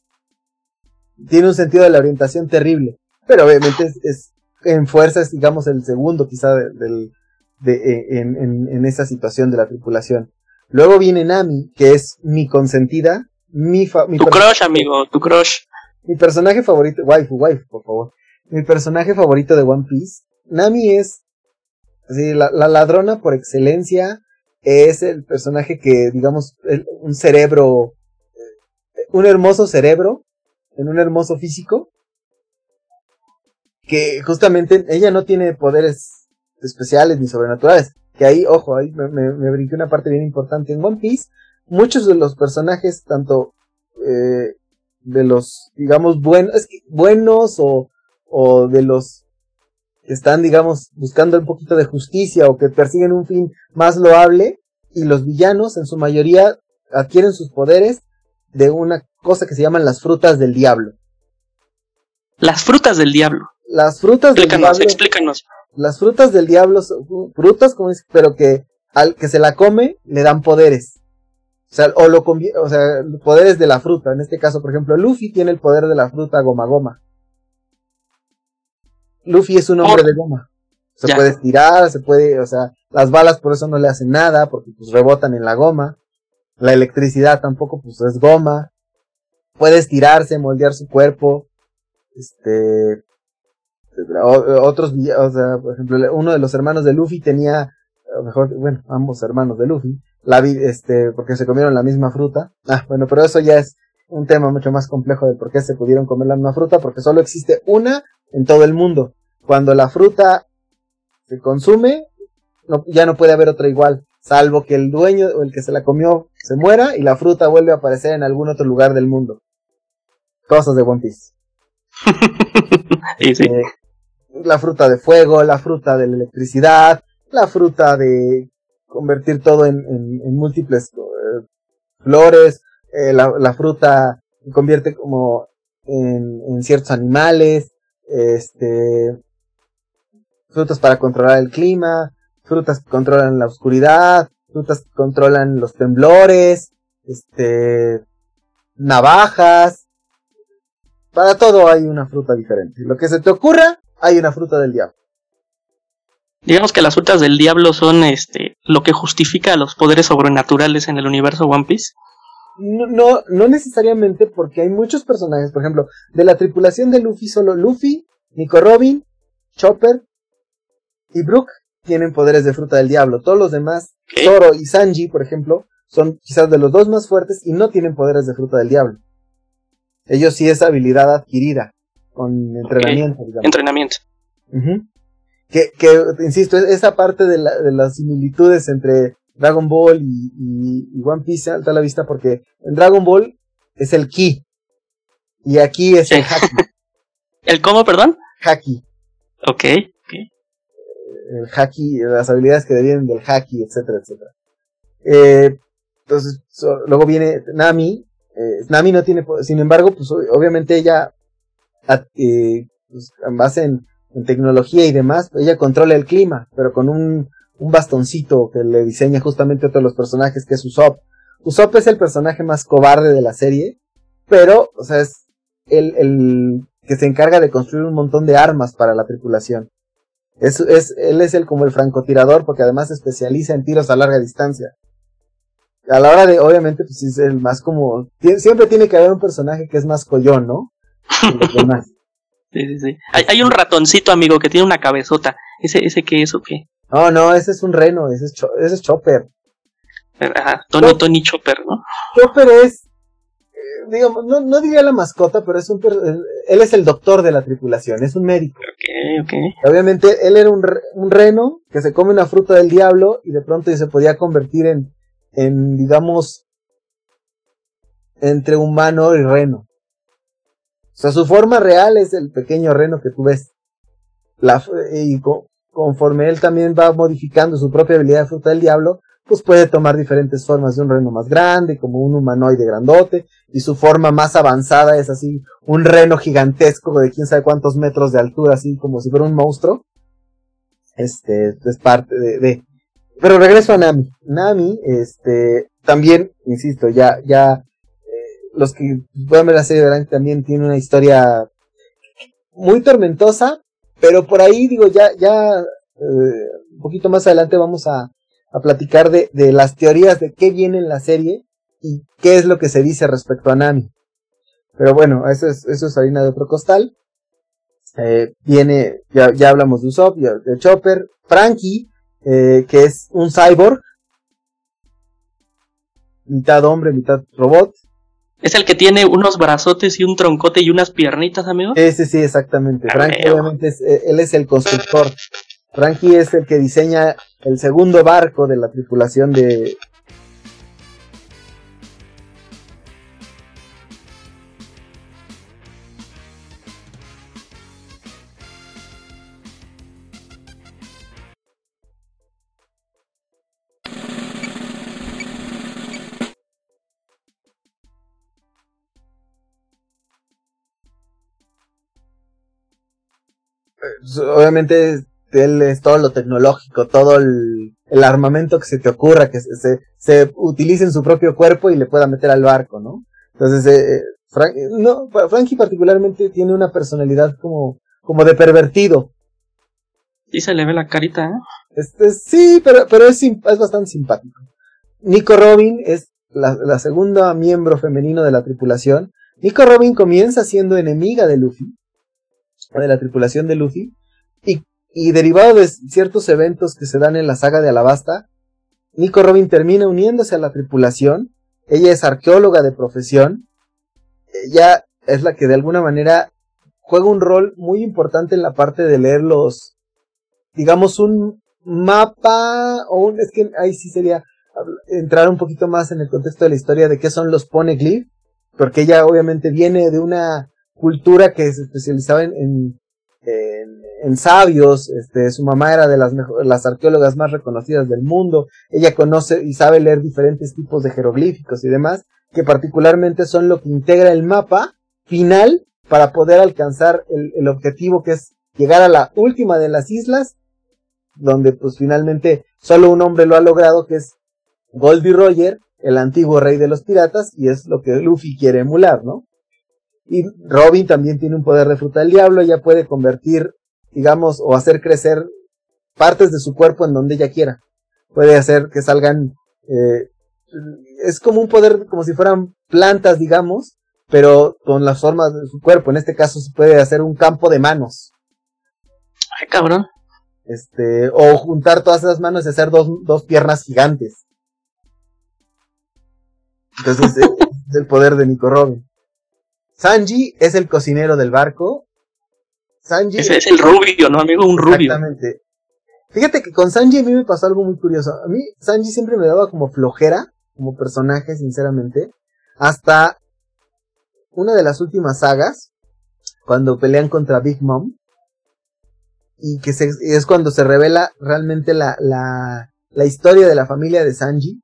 Tiene un sentido de la orientación terrible, pero obviamente es, en fuerza es digamos el segundo quizá del, de, e, en, en, en, esa situación de la tripulación. Luego viene Nami, que es mi consentida, mi, mi tu crush, amigo, tu crush. Mi personaje favorito, waifu, waifu, por favor. Mi personaje favorito de One Piece. Nami es la ladrona por excelencia. Es el personaje que, digamos, un cerebro, un hermoso cerebro, en un hermoso físico. Que justamente ella no tiene poderes especiales ni sobrenaturales. Que ahí, ojo, ahí me, me, brinqué una parte bien importante. En One Piece, muchos de los personajes, tanto eh, de los, digamos, buenos, buenos o, o de los que están, digamos, buscando un poquito de justicia o que persiguen un fin más loable, y los villanos, en su mayoría, adquieren sus poderes de una cosa que se llaman las frutas del diablo. Las frutas del diablo. Las frutas del diablo. Explícanos las frutas del diablo son frutas, como es, pero que al que se la come le dan poderes. O sea, o lo o sea, poderes de la fruta. En este caso, por ejemplo, Luffy tiene el poder de la fruta goma goma. Luffy es un hombre de goma. Se puede estirar, se puede, o sea, las balas por eso no le hacen nada, porque pues rebotan en la goma. La electricidad tampoco, pues es goma. Puede estirarse, moldear su cuerpo. Este, otros, o sea, por ejemplo, uno de los hermanos de Luffy tenía, mejor, bueno, ambos hermanos de Luffy, la este, porque se comieron la misma fruta. Ah, bueno, pero eso ya es un tema mucho más complejo de por qué se pudieron comer la misma fruta, porque solo existe una en todo el mundo. Cuando la fruta se consume, no, ya no puede haber otra igual, salvo que el dueño o el que se la comió se muera y la fruta vuelve a aparecer en algún otro lugar del mundo. Cosas de One Piece. sí. Eh, la fruta de fuego, la fruta de la electricidad, la fruta de convertir todo en, en, múltiples eh, flores, eh, la, fruta convierte como en, en, ciertos animales, este, frutas para controlar el clima, frutas que controlan la oscuridad, frutas que controlan los temblores, este, navajas, para todo hay una fruta diferente. Lo que se te ocurra, hay una fruta del diablo. Digamos que las frutas del diablo son este lo que justifica los poderes sobrenaturales en el universo One Piece. No, no, no necesariamente porque hay muchos personajes, por ejemplo, de la tripulación de Luffy, solo Luffy, Nico Robin, Chopper y Brook tienen poderes de fruta del diablo. Todos los demás, Zoro y Sanji, por ejemplo, son quizás de los dos más fuertes y no tienen poderes de fruta del diablo. Ellos sí es habilidad adquirida con entrenamiento. Entrenamiento. que, que, insisto, esa parte de, la, de las similitudes entre Dragon Ball y, One Piece alta a la vista porque en Dragon Ball es el ki y aquí es el haki. ¿El cómo, perdón? Haki. Ok, El haki, las habilidades que devienen del haki, etcétera, etcétera. Eh, entonces, luego viene Nami. Eh, Nami no tiene, sin embargo, pues obviamente ella eh, pues, en base en, tecnología y demás, ella controla el clima, pero con un, un bastoncito que le diseña justamente otro de los personajes que es Usopp. Usopp es el personaje más cobarde de la serie, pero, o sea, es el, el que se encarga de construir un montón de armas para la tripulación. Es, es, él es el como el francotirador porque además se especializa en tiros a larga distancia. A la hora de, obviamente, pues es el más como, siempre tiene que haber un personaje que es más collón, ¿no? Sí, sí, sí. Hay, un ratoncito, amigo, que tiene una cabezota. ¿Ese, ese qué es o qué? No, no, ese es un reno, ese es, ese es Chopper. Ajá, Tony, Tony Chopper, ¿no? Chopper es, eh, digamos, no, no diría la mascota, pero es un, él es el doctor de la tripulación, es un médico. Ok, ok. Obviamente, él era un, un reno que se come una fruta del diablo y de pronto se podía convertir en, en digamos, entre humano y reno. O sea, su forma real es el pequeño reno que tú ves. La, y conforme él también va modificando su propia habilidad de fruta del diablo, pues puede tomar diferentes formas de un reno más grande, como un humanoide grandote, y su forma más avanzada es así, un reno gigantesco de quién sabe cuántos metros de altura, así como si fuera un monstruo. Este, es parte de. Pero regreso a Nami. Nami, este, también, insisto, ya, ya, eh, los que puedan ver la serie verán que también tiene una historia muy tormentosa, pero por ahí digo, ya, ya, eh, un poquito más adelante vamos a, a platicar de, de, las teorías de qué viene en la serie y qué es lo que se dice respecto a Nami. Pero bueno, eso es, eso es harina de otro costal. Eh, viene, ya, ya hablamos de Usopp, de Chopper, Frankie, eh, que es un cyborg, mitad hombre, mitad robot. Es el que tiene unos brazotes y un troncote y unas piernitas, amigo. Ese sí, exactamente. Frankie obviamente es, eh, él es el constructor. Frankie es el que diseña el segundo barco de la tripulación de... obviamente él es todo lo tecnológico, todo el, armamento que se te ocurra, que se, se, utilice en su propio cuerpo y le pueda meter al barco, ¿no? Entonces, eh, eh no, Frankie particularmente tiene una personalidad como, como de pervertido. Sí se le ve la carita, ¿eh? Este, sí, pero, pero es, es bastante simpático. Nico Robin es la, la segunda miembro femenino de la tripulación. Nico Robin comienza siendo enemiga de Luffy, de la tripulación de Luffy, y y derivado de ciertos eventos que se dan en la saga de Alabasta, Nico Robin termina uniéndose a la tripulación. Ella es arqueóloga de profesión. Ella es la que de alguna manera juega un rol muy importante en la parte de leer los, digamos, un mapa, o un, es que ahí sí sería entrar un poquito más en el contexto de la historia de qué son los poneglyph, porque ella obviamente viene de una cultura que se especializaba en en, sabios, este, su mamá era de las, las arqueólogas más reconocidas del mundo, ella conoce y sabe leer diferentes tipos de jeroglíficos y demás, que particularmente son lo que integra el mapa final para poder alcanzar el, el objetivo que es llegar a la última de las islas, donde pues finalmente solo un hombre lo ha logrado, que es Goldie Roger, el antiguo rey de los piratas, y es lo que Luffy quiere emular, ¿no? Y Robin también tiene un poder de fruta del diablo, ella puede convertir, digamos, o hacer crecer partes de su cuerpo en donde ella quiera. Puede hacer que salgan, eh, es como un poder, como si fueran plantas, digamos, pero con las formas de su cuerpo. En este caso se puede hacer un campo de manos. Ay, cabrón. Este, o juntar todas esas manos y hacer dos, dos piernas gigantes. Entonces, es el poder de Nico Robin. Sanji es el cocinero del barco. Sanji Ese es el rubio, ¿no, amigo? Un rubio. Exactamente. Fíjate que con Sanji a mí me pasó algo muy curioso. A mí Sanji siempre me daba como flojera, como personaje, sinceramente. Hasta una de las últimas sagas, cuando pelean contra Big Mom. Y que es cuando se revela realmente la, la, la historia de la familia de Sanji.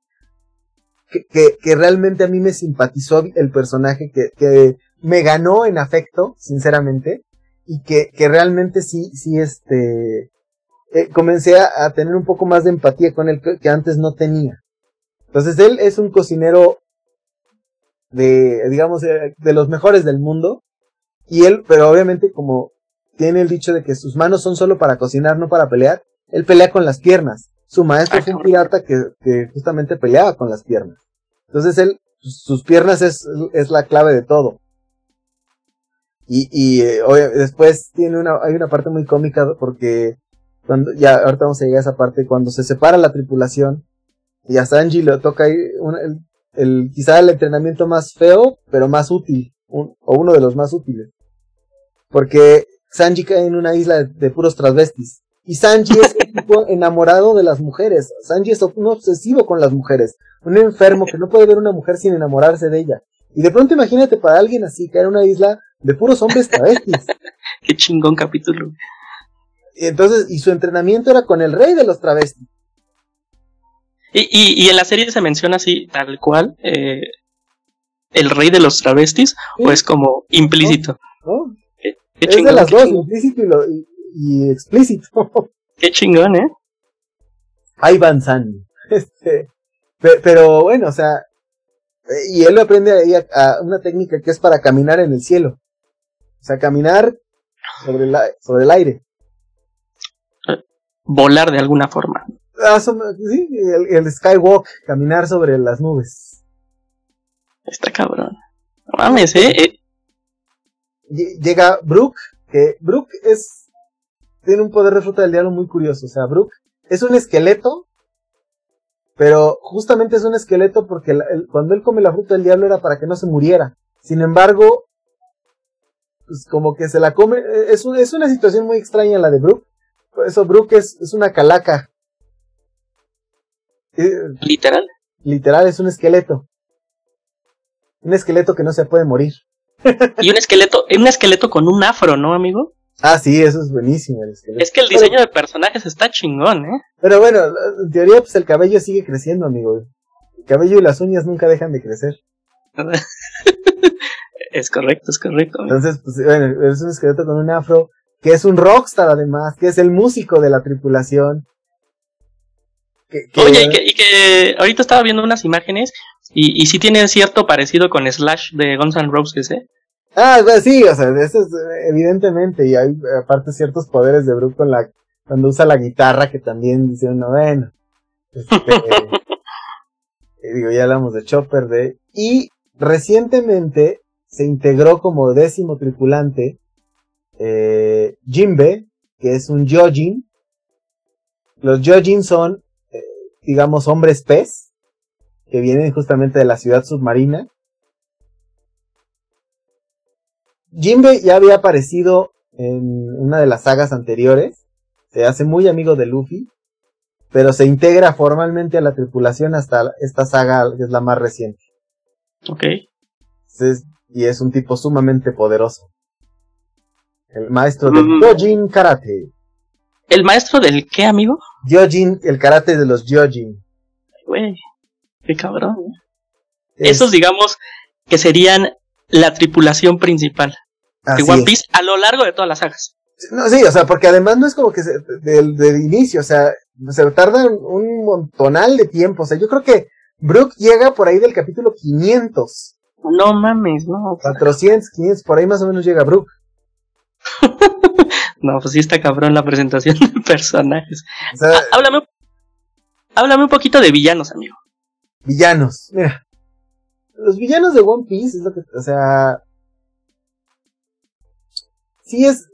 Que, que, que, realmente a mí me simpatizó el personaje que, que me ganó en afecto, sinceramente, y que, que realmente sí, sí, este, eh, comencé a, tener un poco más de empatía con él que, antes no tenía. Entonces él es un cocinero de, digamos, eh, de los mejores del mundo, y él, pero obviamente como tiene el dicho de que sus manos son solo para cocinar, no para pelear, él pelea con las piernas. Su maestro fue un pirata que, que justamente peleaba con las piernas. Entonces él, sus piernas es, es la clave de todo. Y, y eh, después tiene una, hay una parte muy cómica porque cuando, ya, ahorita vamos a llegar a esa parte, cuando se separa la tripulación y a Sanji le toca el, quizá el entrenamiento más feo, pero más útil, o uno de los más útiles. Porque Sanji cae en una isla de, puros transvestis. Y Sanji es un tipo enamorado de las mujeres. Sanji es un obsesivo con las mujeres. Un enfermo que no puede ver una mujer sin enamorarse de ella. Y de pronto imagínate para alguien así, que era una isla de puros hombres travestis. Qué chingón capítulo. Y entonces, y su entrenamiento era con el rey de los travestis. Y, y, y en la serie se menciona así, tal cual, eh, el rey de los travestis, o es como implícito. ¿no? Qué, qué es de las dos, chingón. implícito y, lo- y- y explícito. Qué chingón, ¿eh? Ivan San. Este, pe- pero bueno, o sea, eh, y él aprende ahí a, a una técnica que es para caminar en el cielo. O sea, caminar sobre el, sobre el aire. Volar de alguna forma. Ah, sí, el, el skywalk, caminar sobre las nubes. Está cabrón. Mames, ¿eh? Eh, Lle- Llega Brooke, que Brooke es, tiene un poder de fruta del diablo muy curioso. O sea, Brooke es un esqueleto, pero justamente es un esqueleto porque el- cuando él come la fruta del diablo era para que no se muriera. Sin embargo, pues como que se la come, eh, es, un- es una situación muy extraña la de Brooke. Por eso Brooke es, es una calaca. Eh, literal. literal, es un esqueleto. Un esqueleto que no se puede morir. Y un esqueleto, un esqueleto con un afro, ¿no, amigo? Ah, sí, eso es buenísimo el esqueleto. Es que el diseño de personajes está chingón, ¿eh? Pero bueno, en teoría, pues el cabello sigue creciendo, amigo. El cabello y las uñas nunca dejan de crecer. es correcto, es correcto. Entonces, pues bueno, es un esqueleto con un afro, que es un rockstar además, que es el músico de la tripulación. Que, que- Oye, y que, y que ahorita estaba viendo unas imágenes y, y sí tienen cierto parecido con Slash de Guns N' Roses, ¿eh? Ah, pues, sí, o sea, eso es evidentemente, y hay aparte ciertos poderes de Brooke con la, cuando usa la guitarra, que también dice uno, bueno, este, eh, digo, ya hablamos de Chopper, de, y recientemente se integró como décimo tripulante, eh, Jimbe, que es un Yojin. Los Yojin son, eh, digamos, hombres pez, que vienen justamente de la ciudad submarina. Jimbe ya había aparecido en una de las sagas anteriores, se hace muy amigo de Luffy, pero se integra formalmente a la tripulación hasta esta saga que es la más reciente. Ok. Es- y es un tipo sumamente poderoso. El maestro del Mm. Gyojin Karate. ¿El maestro del qué, amigo? Gyojin, el karate de los Gyojin. Güey, qué cabrón. Es- Esos, digamos, que serían la tripulación principal de One es. Piece a lo largo de todas las sagas. No, sí, o sea, porque además no es como que se, del, del inicio, o sea, se tarda un montonal de tiempo. O sea, yo creo que Brook llega por ahí del capítulo 500, No mames, no. 400, 500, por ahí más o menos llega Brook. No, pues sí está cabrón la presentación de personajes. O sea, Ah, háblame, un- háblame un poquito de villanos, amigo. villanos. Mira, los villanos de One Piece es lo que, o sea, sí es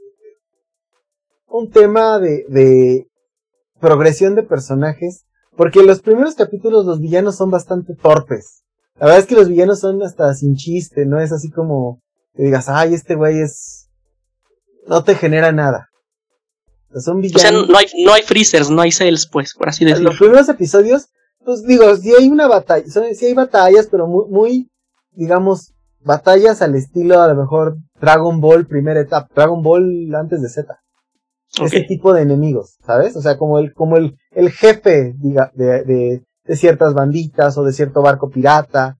un tema de, de progresión de personajes, porque en los primeros capítulos los villanos son bastante torpes. La verdad es que los villanos son hasta sin chiste, no es así como que digas, ay, este güey es, no te genera nada. O sea, son O villanos. sea, no hay, no hay freezers, no hay cells, pues, por así En decirlo. los primeros episodios, pues digo, sí hay una batalla, son- sí hay batallas, pero muy, muy, digamos, batallas al estilo a lo mejor Dragon Ball primera etapa, Dragon Ball antes de Z. Ese tipo de enemigos, ¿sabes? O sea, como el, como el, el jefe, diga, de, de, de ciertas banditas o de cierto barco pirata.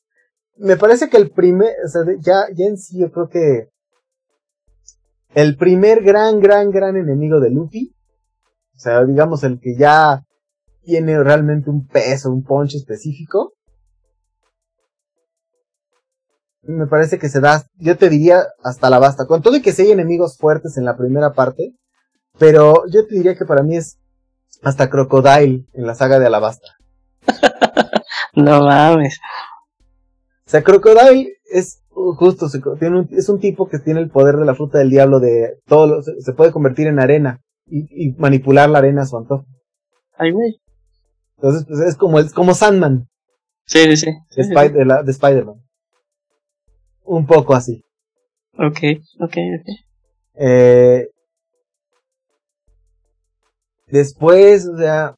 Me parece que el primer, o sea, ya, ya en sí yo creo que el primer gran, gran, gran enemigo de Luffy, o sea, digamos el que ya tiene realmente un peso, un punch específico, me parece que se da, yo te diría hasta la basta, con todo y que sí hay enemigos fuertes en la primera parte, pero yo te diría que para mí es hasta Crocodile en la saga de Alabasta. No mames. O sea, Crocodile es justo, tiene un- es un tipo que tiene el poder de la fruta del diablo de todo, lo- se, se puede convertir en arena y, y manipular la arena a su antojo. Ay, güey. Entonces, pues es como, es como Sandman Sí, sí, sí. de, Sí, sí, Spy- de la- de Spider-Man. Un poco así. sí. Ok, ok, ok. Eh, después, o sea,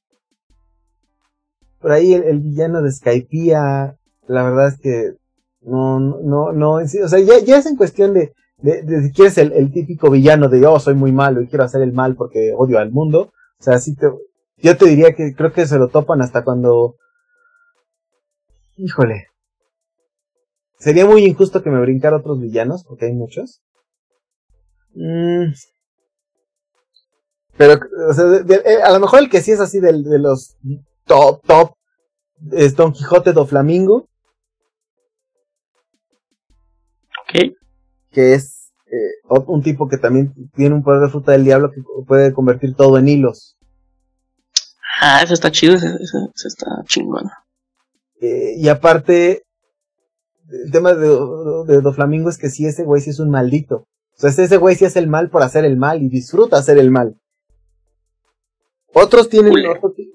por ahí el, villano de Skypiea, la verdad es que No, no, no, o sea, ya, ya es en cuestión de, de, de si quieres el, típico villano de yo soy muy malo y quiero hacer el mal porque odio al mundo. O sea, sí te, yo te diría que creo que se lo topan hasta cuando, híjole, sería muy injusto que me brincara otros villanos porque hay muchos. Mm. Pero, o sea, eh, a lo mejor el que sí es así de los top, top, es Don Quijote do Flamingo. Ok. Que es eh, un tipo que también tiene un poder de fruta del diablo que puede convertir todo en hilos. Ah, eso está chido, eso, está chingón. Eh, y aparte, el tema de, de, Do Flamingo es que sí, ese güey sí es un maldito. O sea, ese güey sí hace el mal por hacer el mal y disfruta hacer el mal. Otros tienen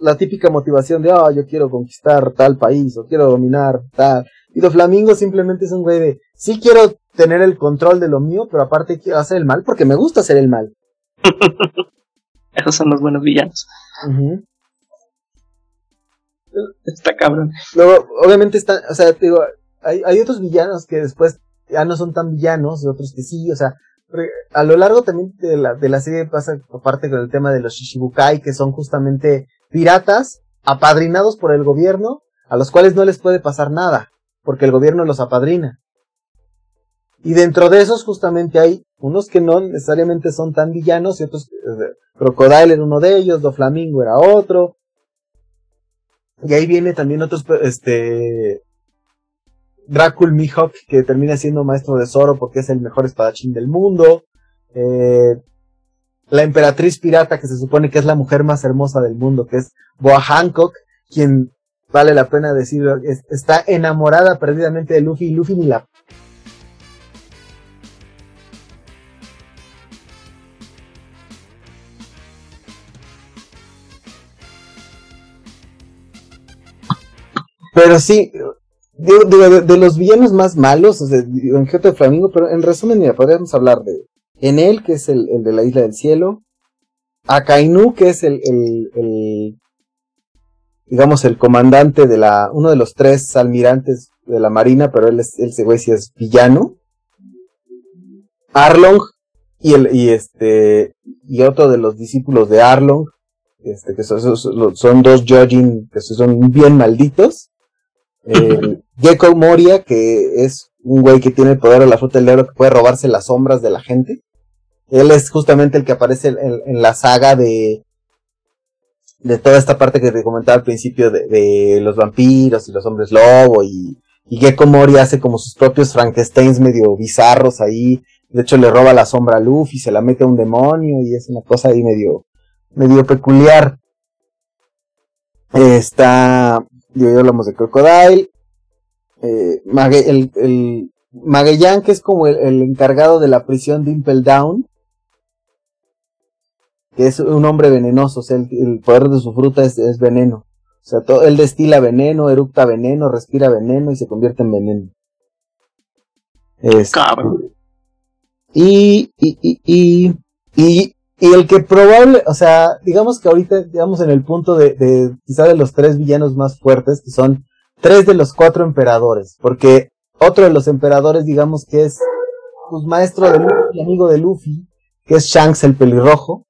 la típica motivación de, ah, yo quiero conquistar tal país o quiero dominar tal. Y Do Flamingo simplemente es un güey de, sí quiero tener el control de lo mío, pero aparte quiero hacer el mal porque me gusta hacer el mal. Esos son los buenos villanos. Está cabrón. Luego, obviamente está, o sea, digo, hay, hay otros villanos que después ya no son tan villanos, otros que sí, o sea, a lo largo también de la, de la serie pasa aparte con el tema de los Shishibukai, que son justamente piratas apadrinados por el gobierno, a los cuales no les puede pasar nada, porque el gobierno los apadrina. Y dentro de esos justamente hay unos que no necesariamente son tan villanos y otros, eh, Crocodile era uno de ellos, Doflamingo era otro. Y ahí viene también otros, este, Dracul Mihawk, que termina siendo maestro de Zoro porque es el mejor espadachín del mundo. Eh, la emperatriz pirata, que se supone que es la mujer más hermosa del mundo, que es Boa Hancock, quien vale la pena decir, está enamorada perdidamente de Luffy y Luffy ni la Pero sí, de, los villanos más malos, o sea, Don Quijote Flamingo, pero en resumen, mira, podríamos hablar de Enel, que es el, de la Isla del Cielo, Akainu, que es el, el, digamos, el comandante de la, uno de los tres almirantes de la marina, pero él es, ese güey es villano, Arlong, y el, y este, y otro de los discípulos de Arlong, este, que son, son dos Jojin que son bien malditos, eh, Gecko Moria, que es un güey que tiene el poder de la fruta del negro que puede robarse las sombras de la gente. Él es justamente el que aparece en, la saga de, de toda esta parte que te comentaba al principio de, los vampiros y los hombres lobo y, y Gecko Moria hace como sus propios Frankensteins medio bizarros ahí. De hecho le roba la sombra a Luffy, se la mete a un demonio y es una cosa ahí medio, medio peculiar. Está y hoy hablamos de Crocodile. Eh, el, el Magellan, que es como el, encargado de la prisión de Impel Down, que es un hombre venenoso, o sea, el, poder de su fruta es, veneno. O sea, todo, él destila veneno, eructa veneno, respira veneno y se convierte en veneno. Este, y, y, y, y, y, el que probable, o sea, digamos que ahorita, digamos en el punto de, de quizá de los tres villanos más fuertes, que son tres de los cuatro emperadores, porque otro de los emperadores, digamos que es, pues, maestro de Luffy, amigo de Luffy, que es Shanks el pelirrojo,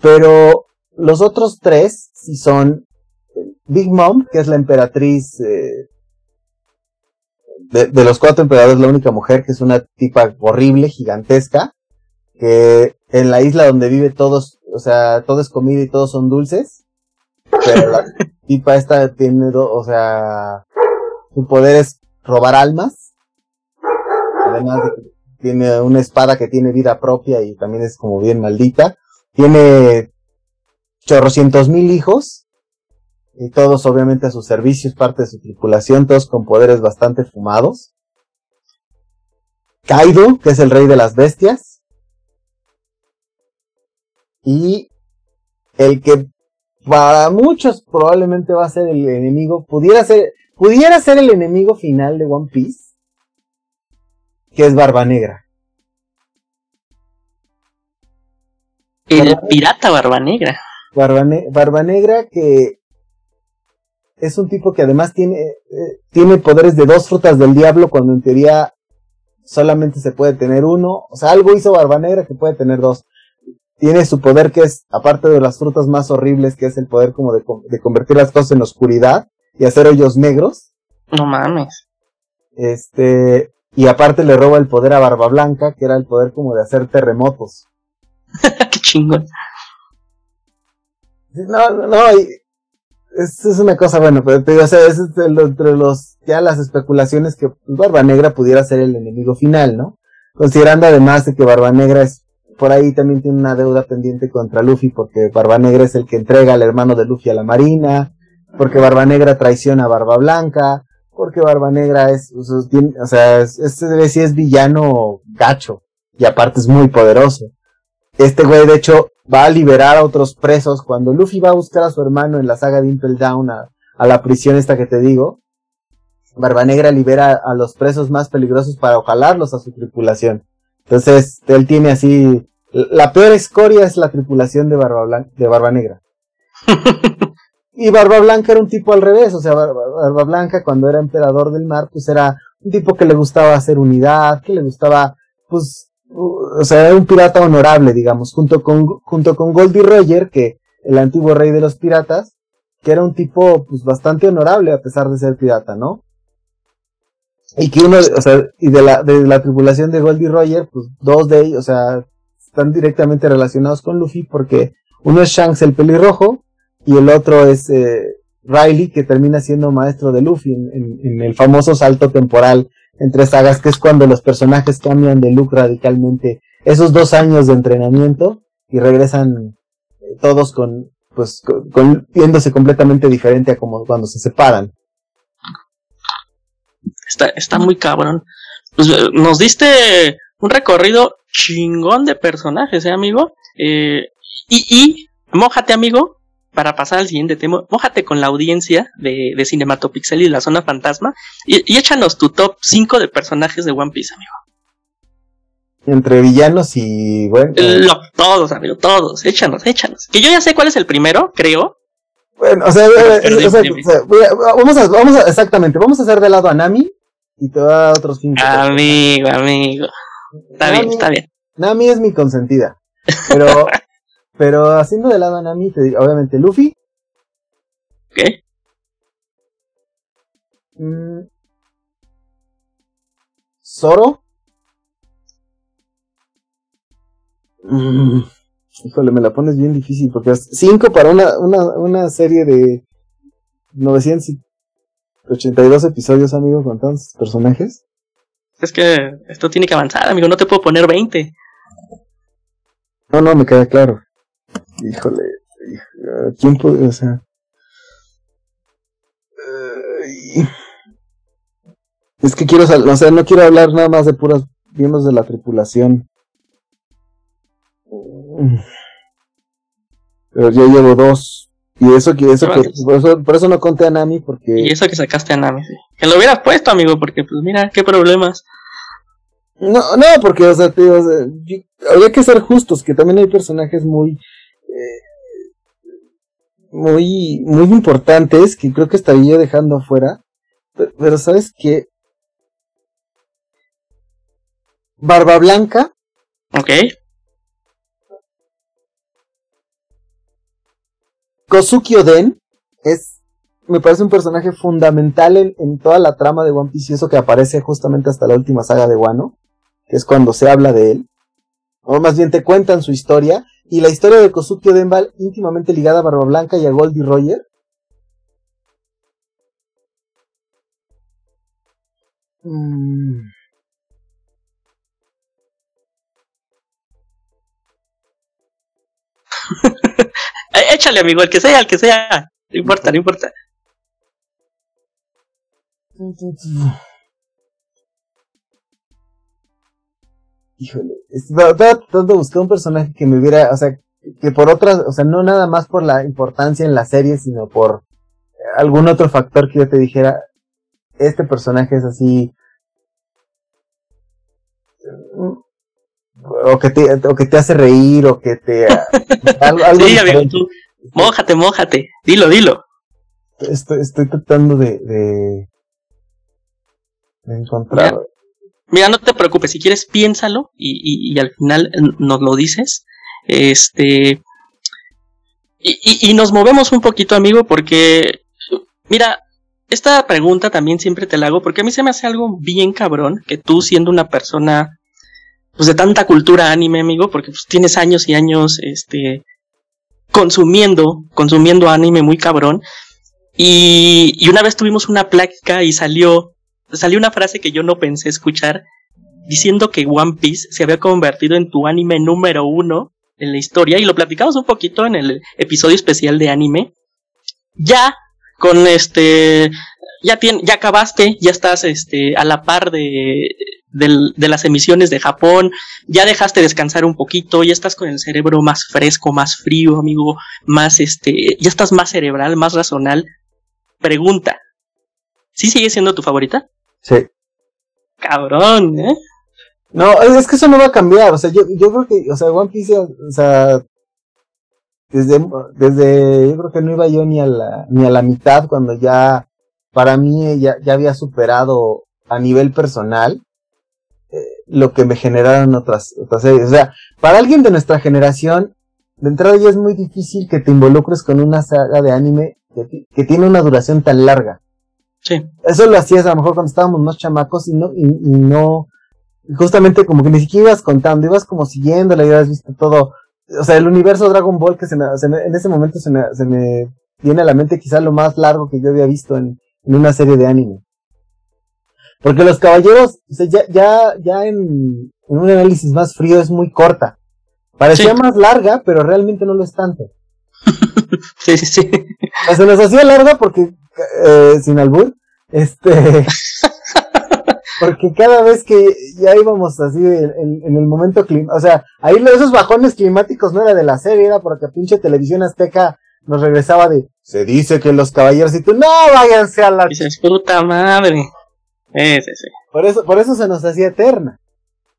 pero los otros tres, si son Big Mom, que es la emperatriz, eh, de, de los cuatro emperadores, la única mujer, que es una tipa horrible, gigantesca, que en la isla donde vive todos, o sea, todo es comida y todos son dulces, pero la tipa esta tiene, o sea, su poder es robar almas, además tiene una espada que tiene vida propia y también es como bien maldita, tiene chorrocientos mil hijos, y todos obviamente a su servicio, es parte de su tripulación, todos con poderes bastante fumados. Kaido, que es el rey de las bestias, y el que para muchos probablemente va a ser el enemigo, pudiera ser, pudiera ser el enemigo final de One Piece, que es Barba Negra. El pirata Barba Negra. Barba, Negra que es un tipo que además tiene, eh, tiene poderes de dos frutas del diablo cuando en teoría solamente se puede tener uno. O sea, algo hizo Barba Negra que puede tener dos. Tiene su poder que es, aparte de las frutas más horribles, que es el poder como de, de convertir las cosas en oscuridad y hacer hoyos negros. No mames. Este, y aparte le roba el poder a Barba Blanca, que era el poder como de hacer terremotos. Qué chingón. No, no, no, es, es una cosa, bueno, pero te digo, o sea, es entre los, ya las especulaciones que Barba Negra pudiera ser el enemigo final, ¿no? Considerando además de que Barba Negra es, por ahí también tiene una deuda pendiente contra Luffy, porque Barba Negra es el que entrega al hermano de Luffy a la marina, porque Barba Negra traiciona a Barba Blanca, porque Barba Negra es, o sea, es, este es villano gacho, y aparte es muy poderoso. Este güey, de hecho, va a liberar a otros presos. Cuando Luffy va a buscar a su hermano en la saga de Impel Down a, la prisión esta que te digo, Barba Negra libera a los presos más peligrosos para ojalarlos a su tripulación. Entonces, él tiene así, la peor escoria es la tripulación de Barba, de Barba Negra. y Barba Blanca era un tipo al revés, o sea, Barba Blanca cuando era emperador del mar, pues era un tipo que le gustaba hacer unidad, que le gustaba, pues, o sea, era un pirata honorable, digamos, junto con, junto con Goldie Roger, que el antiguo rey de los piratas, que era un tipo, pues, bastante honorable a pesar de ser pirata, ¿no? Y que uno, o sea, y de la, de la tripulación de Goldie Roger, pues, dos de ellos, o sea, están directamente relacionados con Luffy porque uno es Shanks el pelirrojo y el otro es eh, Riley que termina siendo maestro de Luffy en, en, el famoso salto temporal entre sagas, que es cuando los personajes cambian de look radicalmente. Esos dos años de entrenamiento y regresan eh, todos con, pues, con, viéndose completamente diferente a como cuando se separan. Está, está muy cabrón. Pues, eh, nos diste un recorrido chingón de personajes, ¿eh, amigo? Eh, y, y, mójate, amigo, para pasar al siguiente tema, mójate con la audiencia de, de Cinematopixel y la zona fantasma y, échanos tu top 5 de personajes de One Piece, amigo. Entre villanos y bueno. todos, amigo, todos. Échanos, échanos. Que yo ya sé cuál es el primero, creo. Bueno, o sea, vamos, a, vamos a, exactamente, vamos a hacer de lado a Nami y te va a otros cinco. Amigo, amigo. Está bien, está bien. Nami es mi consentida. Pero Pero haciendo de lado a Nami, te digo, obviamente Luffy. ¿Qué? Mm. Zoro. Mm. Híjole, me la pones bien difícil porque es 5 para una, una, una serie de 982 episodios, amigo, con tantos personajes. Es que esto tiene que avanzar, amigo, no te puedo poner 20. No, no, me queda claro. Híjole, ¿quién puede, o sea? es que quiero, o sea, no quiero hablar nada más de puros miembros de la tripulación. Pero yo llevo dos. Y eso que, eso que, por eso, por eso no conté a Nami, porque. Y eso que sacaste a Nami, sí. Que lo hubieras puesto, amigo, porque, pues mira, qué problemas. No, no, porque, o sea, tío, habría que ser justos, que también hay personajes muy, muy, muy importantes que creo que estaría dejando afuera. Pero, ¿sabes qué? Barba Blanca. Ok. Kosuki Oden es, me parece un personaje fundamental en, toda la trama de One Piece y eso que aparece justamente hasta la última saga de Wano, que es cuando se habla de él. O más bien te cuentan su historia y la historia de Kosuke Odenval íntimamente ligada a Barba Blanca y a Goldie Roger. Mm. Échale, amigo, el que sea, el que sea. No importa, no importa. híjole, estaba tratando de buscar un personaje que me hubiera, o sea, que por otras, o sea, no nada más por la importancia en la serie, sino por algún otro factor que yo te dijera, este personaje es así, o que te, o que te hace reír, o que te, algo, sí, amigo, tú, mójate, mójate, dilo, dilo. Estoy, estoy tratando de, de, encontrar. Mira, no te preocupes, si quieres piénsalo y, y, al final nos lo dices. Este. Y, y, nos movemos un poquito, amigo, porque. Mira, esta pregunta también siempre te la hago porque a mí se me hace algo bien cabrón que tú siendo una persona pues de tanta cultura anime, amigo, porque pues, tienes años y años este consumiendo, consumiendo anime muy cabrón. Y, y una vez tuvimos una plática y salió, salió una frase que yo no pensé escuchar, diciendo que One Piece se había convertido en tu anime número uno en la historia, y lo platicamos un poquito en el episodio especial de anime. Ya, con este, ya, ya acabaste, ya estás este, a la par de, de las emisiones de Japón, ya dejaste descansar un poquito, ya estás con el cerebro más fresco, más frío, amigo, más este, ya estás más cerebral, más razonal. Pregunta, ¿sí sigue siendo tu favorita? Sí. Cabrón, ¿eh? No, es que eso no va a cambiar, o sea, yo, yo creo que, o sea, One Piece, o sea, desde, desde, yo creo que no iba yo ni a la, ni a la mitad cuando ya, para mí ya, ya había superado a nivel personal lo que me generaron otras, otras series. O sea, para alguien de nuestra generación, de entrada ya es muy difícil que te involucres con una saga de anime que, tiene una duración tan larga. Sí. Eso lo hacías a lo mejor cuando estábamos más chamacos y no, y, no, justamente como que ni siquiera ibas contando, ibas como siguiéndole y habías visto todo. O sea, el universo Dragon Ball que se me, en ese momento se me, se me viene a la mente quizá lo más largo que yo había visto en, en una serie de anime. Porque los caballeros, ya, ya, ya en, un análisis más frío es muy corta. Parecía más larga, pero realmente no lo es tanto. sí, sí, sí. se nos hacía larga porque, eh, sin albur, este, porque cada vez que ya íbamos así en, el momento clima, o sea, ahí esos bajones climáticos no era de la serie, era porque pinche televisión azteca nos regresaba de, se dice que los caballeros y tú, no, váyanse a la... Dices, puta madre. Sí. Por eso, por eso se nos hacía eterna.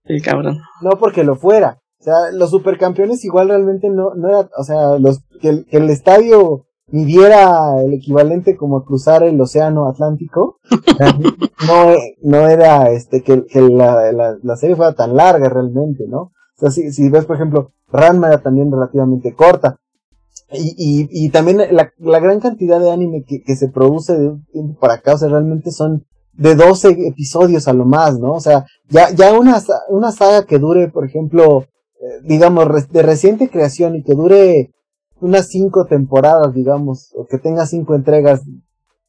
Sí, cabrón. No porque lo fuera. O sea, los supercampeones igual realmente no, no era, o sea, los, que el, que el estadio midiera el equivalente como cruzar el océano Atlántico, no, no era este, que, que la, la, la, serie fuera tan larga realmente, ¿no? O sea, si, si ves, por ejemplo, Ranma era también relativamente corta. Y, y, y también la, la gran cantidad de anime que, que se produce de un tiempo para acá, o sea, realmente son de 12 episodios a lo más, ¿no? O sea, ya, ya una, una saga que dure, por ejemplo, eh, digamos, de reciente creación y que dure unas cinco temporadas, digamos, o que tenga cinco entregas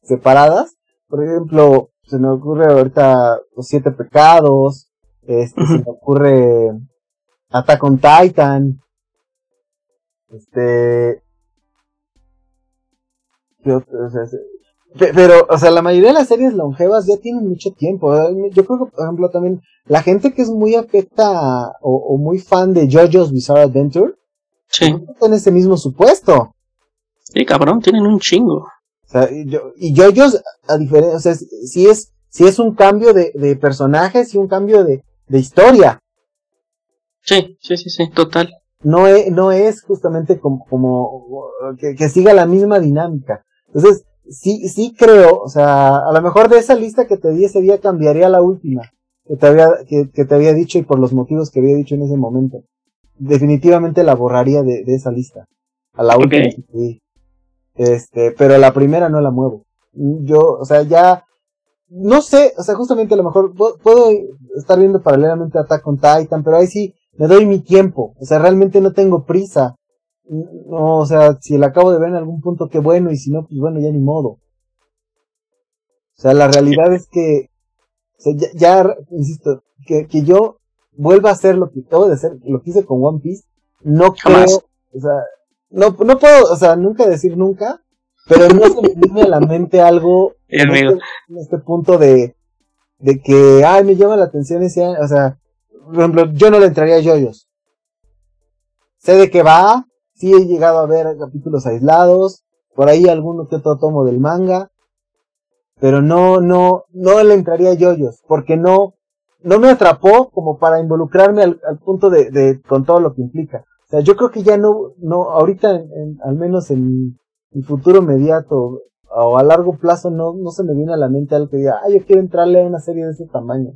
separadas. Por ejemplo, se me ocurre ahorita Los Siete Pecados, este, se me ocurre Attack on Titan, este, ¿qué otro? O sea, pero, o sea, la mayoría de las series longevas ya tienen mucho tiempo. Yo creo que, por ejemplo, también la gente que es muy afecta o, muy fan de JoJo's Bizarre Adventure, sí. en ese mismo supuesto. Sí, cabrón, tienen un chingo. O sea, y, yo, y JoJo's, a diferencia, o sea, si es, si es un cambio de, de personajes y un cambio de, de historia. Sí, sí, sí, sí, total. No es, no es justamente como, como que, que siga la misma dinámica. Entonces, sí, sí creo, o sea, a lo mejor de esa lista que te di ese día cambiaría la última que te había, que, que te había dicho y por los motivos que había dicho en ese momento. Definitivamente la borraría de, de esa lista. A la última que Este, pero la primera no la muevo. Yo, o sea, ya, no sé, o sea, justamente a lo mejor puedo estar viendo paralelamente Attack on Titan, pero ahí sí me doy mi tiempo. O sea, realmente no tengo prisa no, o sea, si la acabo de ver en algún punto, qué bueno, y si no, pues bueno, ya ni modo. O sea, la realidad es que, o sea, ya, insisto, que, que yo vuelva a hacer lo que acabo de hacer, lo que hice con One Piece, no creo, o sea, no, no puedo, o sea, nunca decir nunca, pero no se me viene a la mente algo en este, en este, punto de, de que, ay, me llama la atención ese, o sea, por ejemplo, yo no le entraría a yoyos. Sé de qué va, Sí he llegado a ver capítulos aislados, por ahí alguno que otro tomo del manga, pero no, no, no le entraría a yoyos, porque no, no me atrapó como para involucrarme al, punto de, de, con todo lo que implica. O sea, yo creo que ya no, no, ahorita, en, al menos en el futuro inmediato, o a largo plazo no, no se me viene a la mente algo que diga, ah, yo quiero entrarle a una serie de ese tamaño.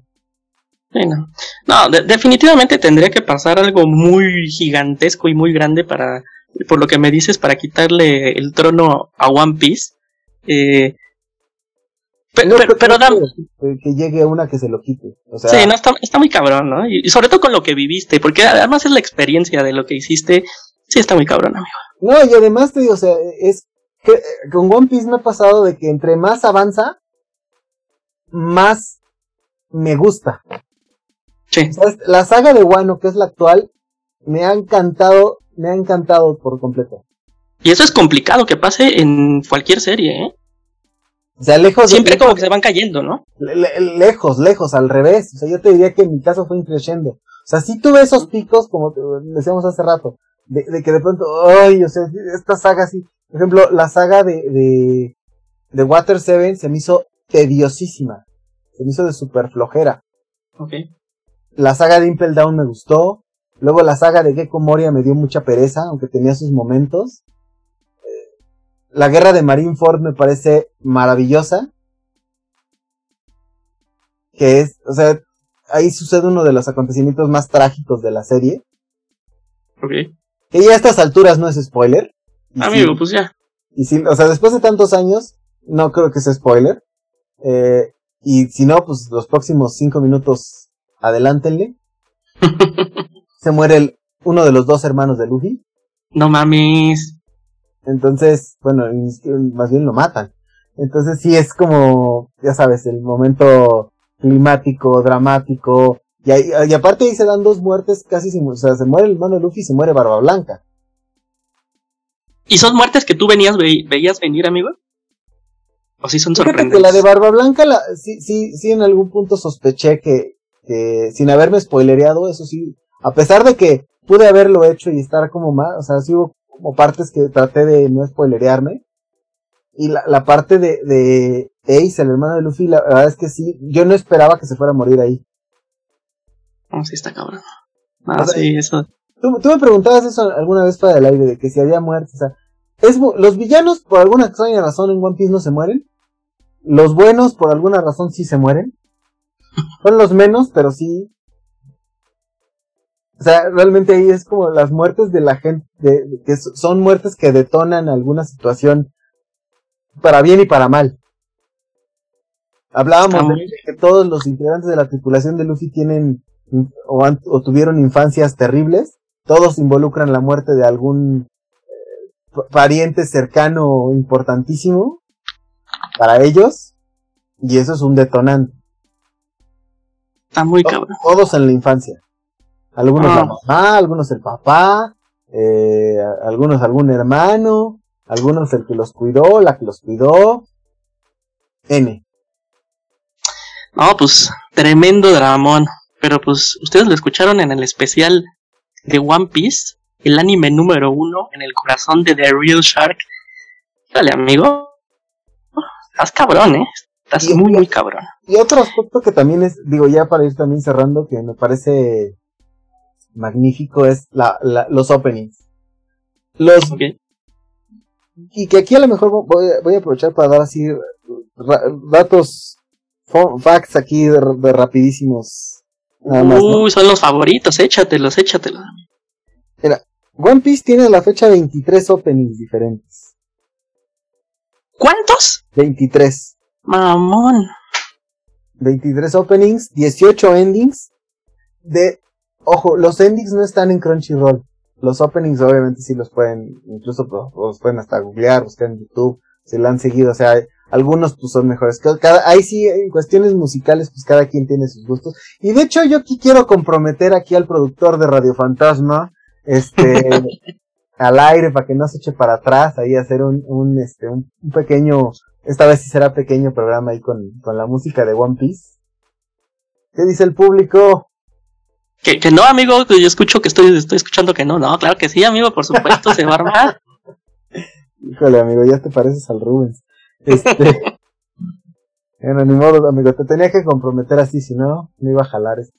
Sí, no, definitivamente tendría que pasar algo muy gigantesco y muy grande para, por lo que me dices, para quitarle el trono a One Piece. Eh, pero, pero, que, llegue una que se lo quite. sí, no, está, está muy cabrón, ¿no? Y, sobre todo con lo que viviste, porque además es la experiencia de lo que hiciste. Sí, está muy cabrón, amigo. No, y además te digo, o sea, es que eh, con One Piece me ha pasado de que entre más avanza, más me gusta. Sí. la saga de Wano, que es la actual, me ha encantado, me ha encantado por completo. Y eso es complicado que pase en cualquier serie, ¿eh? O sea, lejos. Siempre como que se van cayendo, ¿no? lejos, lejos, al revés. O sea, yo te diría que en mi caso fue increciendo. O sea, si tuve esos picos, como decíamos hace rato, de, que de pronto, ay, o sea, esta saga así. Por ejemplo, la saga de, de, de Water Seven se me hizo tediosísima. Se me hizo de super flojera. Ok. La saga de Impel Down me gustó. Luego la saga de Gecko Moria me dio mucha pereza, aunque tenía sus momentos. La guerra de Marineford me parece maravillosa. Que es, o sea, ahí sucede uno de los acontecimientos más trágicos de la serie. Ok. Que ya a estas alturas no es spoiler. Amigo, pues ya. Y si, o sea, después de tantos años, no creo que sea spoiler. Eh, y si no, pues los próximos cinco minutos, adelántenle. Se muere el, uno de los dos hermanos de Luffy. No mames. Entonces, bueno, más bien lo matan. Entonces sí es como, ya sabes, el momento climático, dramático. Y, y aparte ahí se dan dos muertes casi sin, o sea, se muere el hermano de Luffy y se muere Barba Blanca. ¿Y son muertes que tú venías, veías venir, amigo? ¿O sí son sorprendentes? Que la de Barba Blanca, la, sí, sí, sí en algún punto sospeché que, sin haberme spoilereado, eso sí, a pesar de que pude haberlo hecho y estar como más, o sea, sí hubo como partes que traté de no spoilerearme. Y la, la parte de, de Ace, el hermano de Luffy, la verdad es que sí, yo no esperaba que se fuera a morir ahí. No, sí está cabrón. Ah, sí, eso. Tú, tú, me preguntabas eso alguna vez para el aire, de que si había muertes, o sea, es, los villanos por alguna extraña razón en One Piece no se mueren. Los buenos por alguna razón sí se mueren. Son los menos, pero sí, o sea, realmente ahí es como las muertes de la gente, de, que son muertes que detonan alguna situación para bien y para mal. Hablábamos de que todos los integrantes de la tripulación de Luffy tienen o, o tuvieron infancias terribles. Todos involucran la muerte de algún eh, pariente cercano importantísimo para ellos. Y eso es un detonante. Está muy cabrón. Todos en la infancia. Algunos la ah. mamá, algunos el papá, eh, algunos algún hermano, algunos el que los cuidó, la que los cuidó. N. No, pues tremendo dramón. Pero pues ustedes lo escucharon en el especial de One Piece, el anime número uno en el corazón de The Real Shark. Dale, amigo. Estás cabrón, ¿eh? Estás muy, muy cabrón. Y otro aspecto que también es, digo, ya para ir también cerrando, que me parece magnífico es la, los openings. Los, Y que aquí a lo mejor voy, a aprovechar para dar así datos, facts aquí de, rapidísimos. Uy, son los favoritos, échatelos, échatelos. Mira, One Piece tiene la fecha 23 openings diferentes. ¿Cuántos? 23. Mamón. 23 openings, 18 endings de Ojo, los endings no están en Crunchyroll. Los openings obviamente sí los pueden, incluso los pueden hasta googlear, buscar en YouTube, se lo han seguido, o sea, algunos pues son mejores. Cada, ahí sí, en cuestiones musicales, pues cada quien tiene sus gustos. Y de hecho yo aquí quiero comprometer aquí al productor de Radio Fantasma, este, al aire para que no se eche para atrás, ahí hacer un, un este, un, pequeño, esta vez sí será pequeño programa ahí con, con la música de One Piece. ¿Qué dice el público? Que, que no, amigo, yo escucho que estoy, estoy escuchando que no. No, claro que sí, amigo, por supuesto, se va a armar. Híjole, amigo, ya te pareces al Rubens. Este. bueno, ni modo, amigo, te tenía que comprometer así, si no, me iba a jalar esto.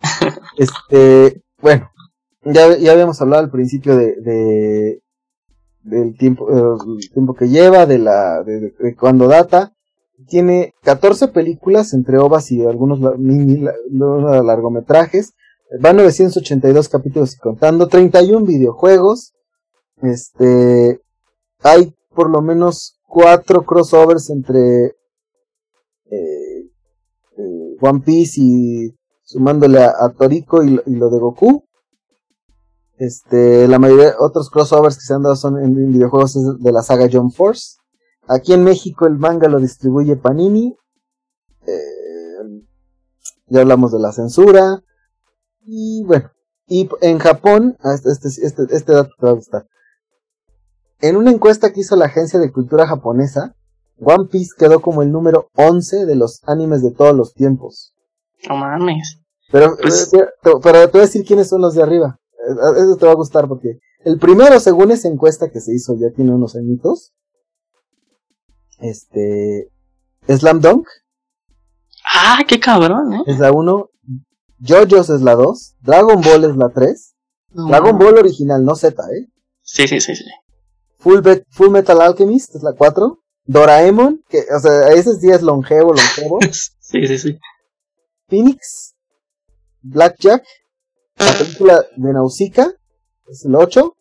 Este, bueno, ya, ya habíamos hablado al principio de, de, del tiempo, el tiempo que lleva, de la, de, cuando data. Tiene 14 películas entre ovas y algunos mini largometrajes. Van 982 capítulos y contando. 31 videojuegos. Este, hay por lo menos cuatro crossovers entre eh, eh, One Piece y sumándole a, Toriko y, lo de Goku. Este, la mayoría de otros crossovers que se han dado son en, videojuegos de la saga Jump Force. Aquí en México el manga lo distribuye Panini. Eh, ya hablamos de la censura. Y bueno, y en Japón, ah, este, este, este, este dato te va a gustar. En una encuesta que hizo la agencia de cultura japonesa, One Piece quedó como el número 11 de los animes de todos los tiempos. No mames. Pero, pues... Eh, pero te voy a decir quiénes son los de arriba. Eh, eso te va a gustar porque el primero, según esa encuesta que se hizo, ya tiene unos añitos. Este. Slam Dunk. Ah, qué cabrón, ¿eh? Es la 1. JoJo's es la 2. Dragon Ball es la 3. Dragon Ball original, no Z, ¿eh? Sí, sí, sí, sí. Full, Full Metal Alchemist es la 4. Doraemon, que, o sea, ese sí es longevo, longevo. sí, sí, sí. Phoenix. Blackjack. La película de Nausicaa es el 8.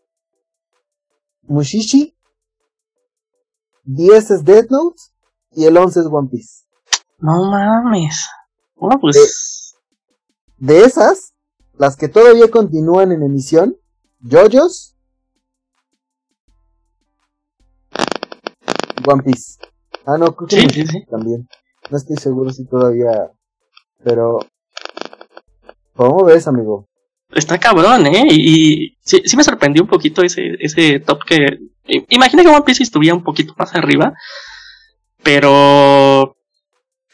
Mushishi. 10 es Death Note. Y el 11 es One Piece. No mames. Bueno, pues. De, de esas, las que todavía continúan en emisión, JoJo's, One Piece. Ah, no, creo que sí, sí, también. No estoy seguro si todavía. Pero. ¿Cómo ves, amigo? Está cabrón, ¿eh? Y, sí, sí, me sorprendió un poquito ese, ese top que. Imagina que One Piece estuviera un poquito más arriba. Pero.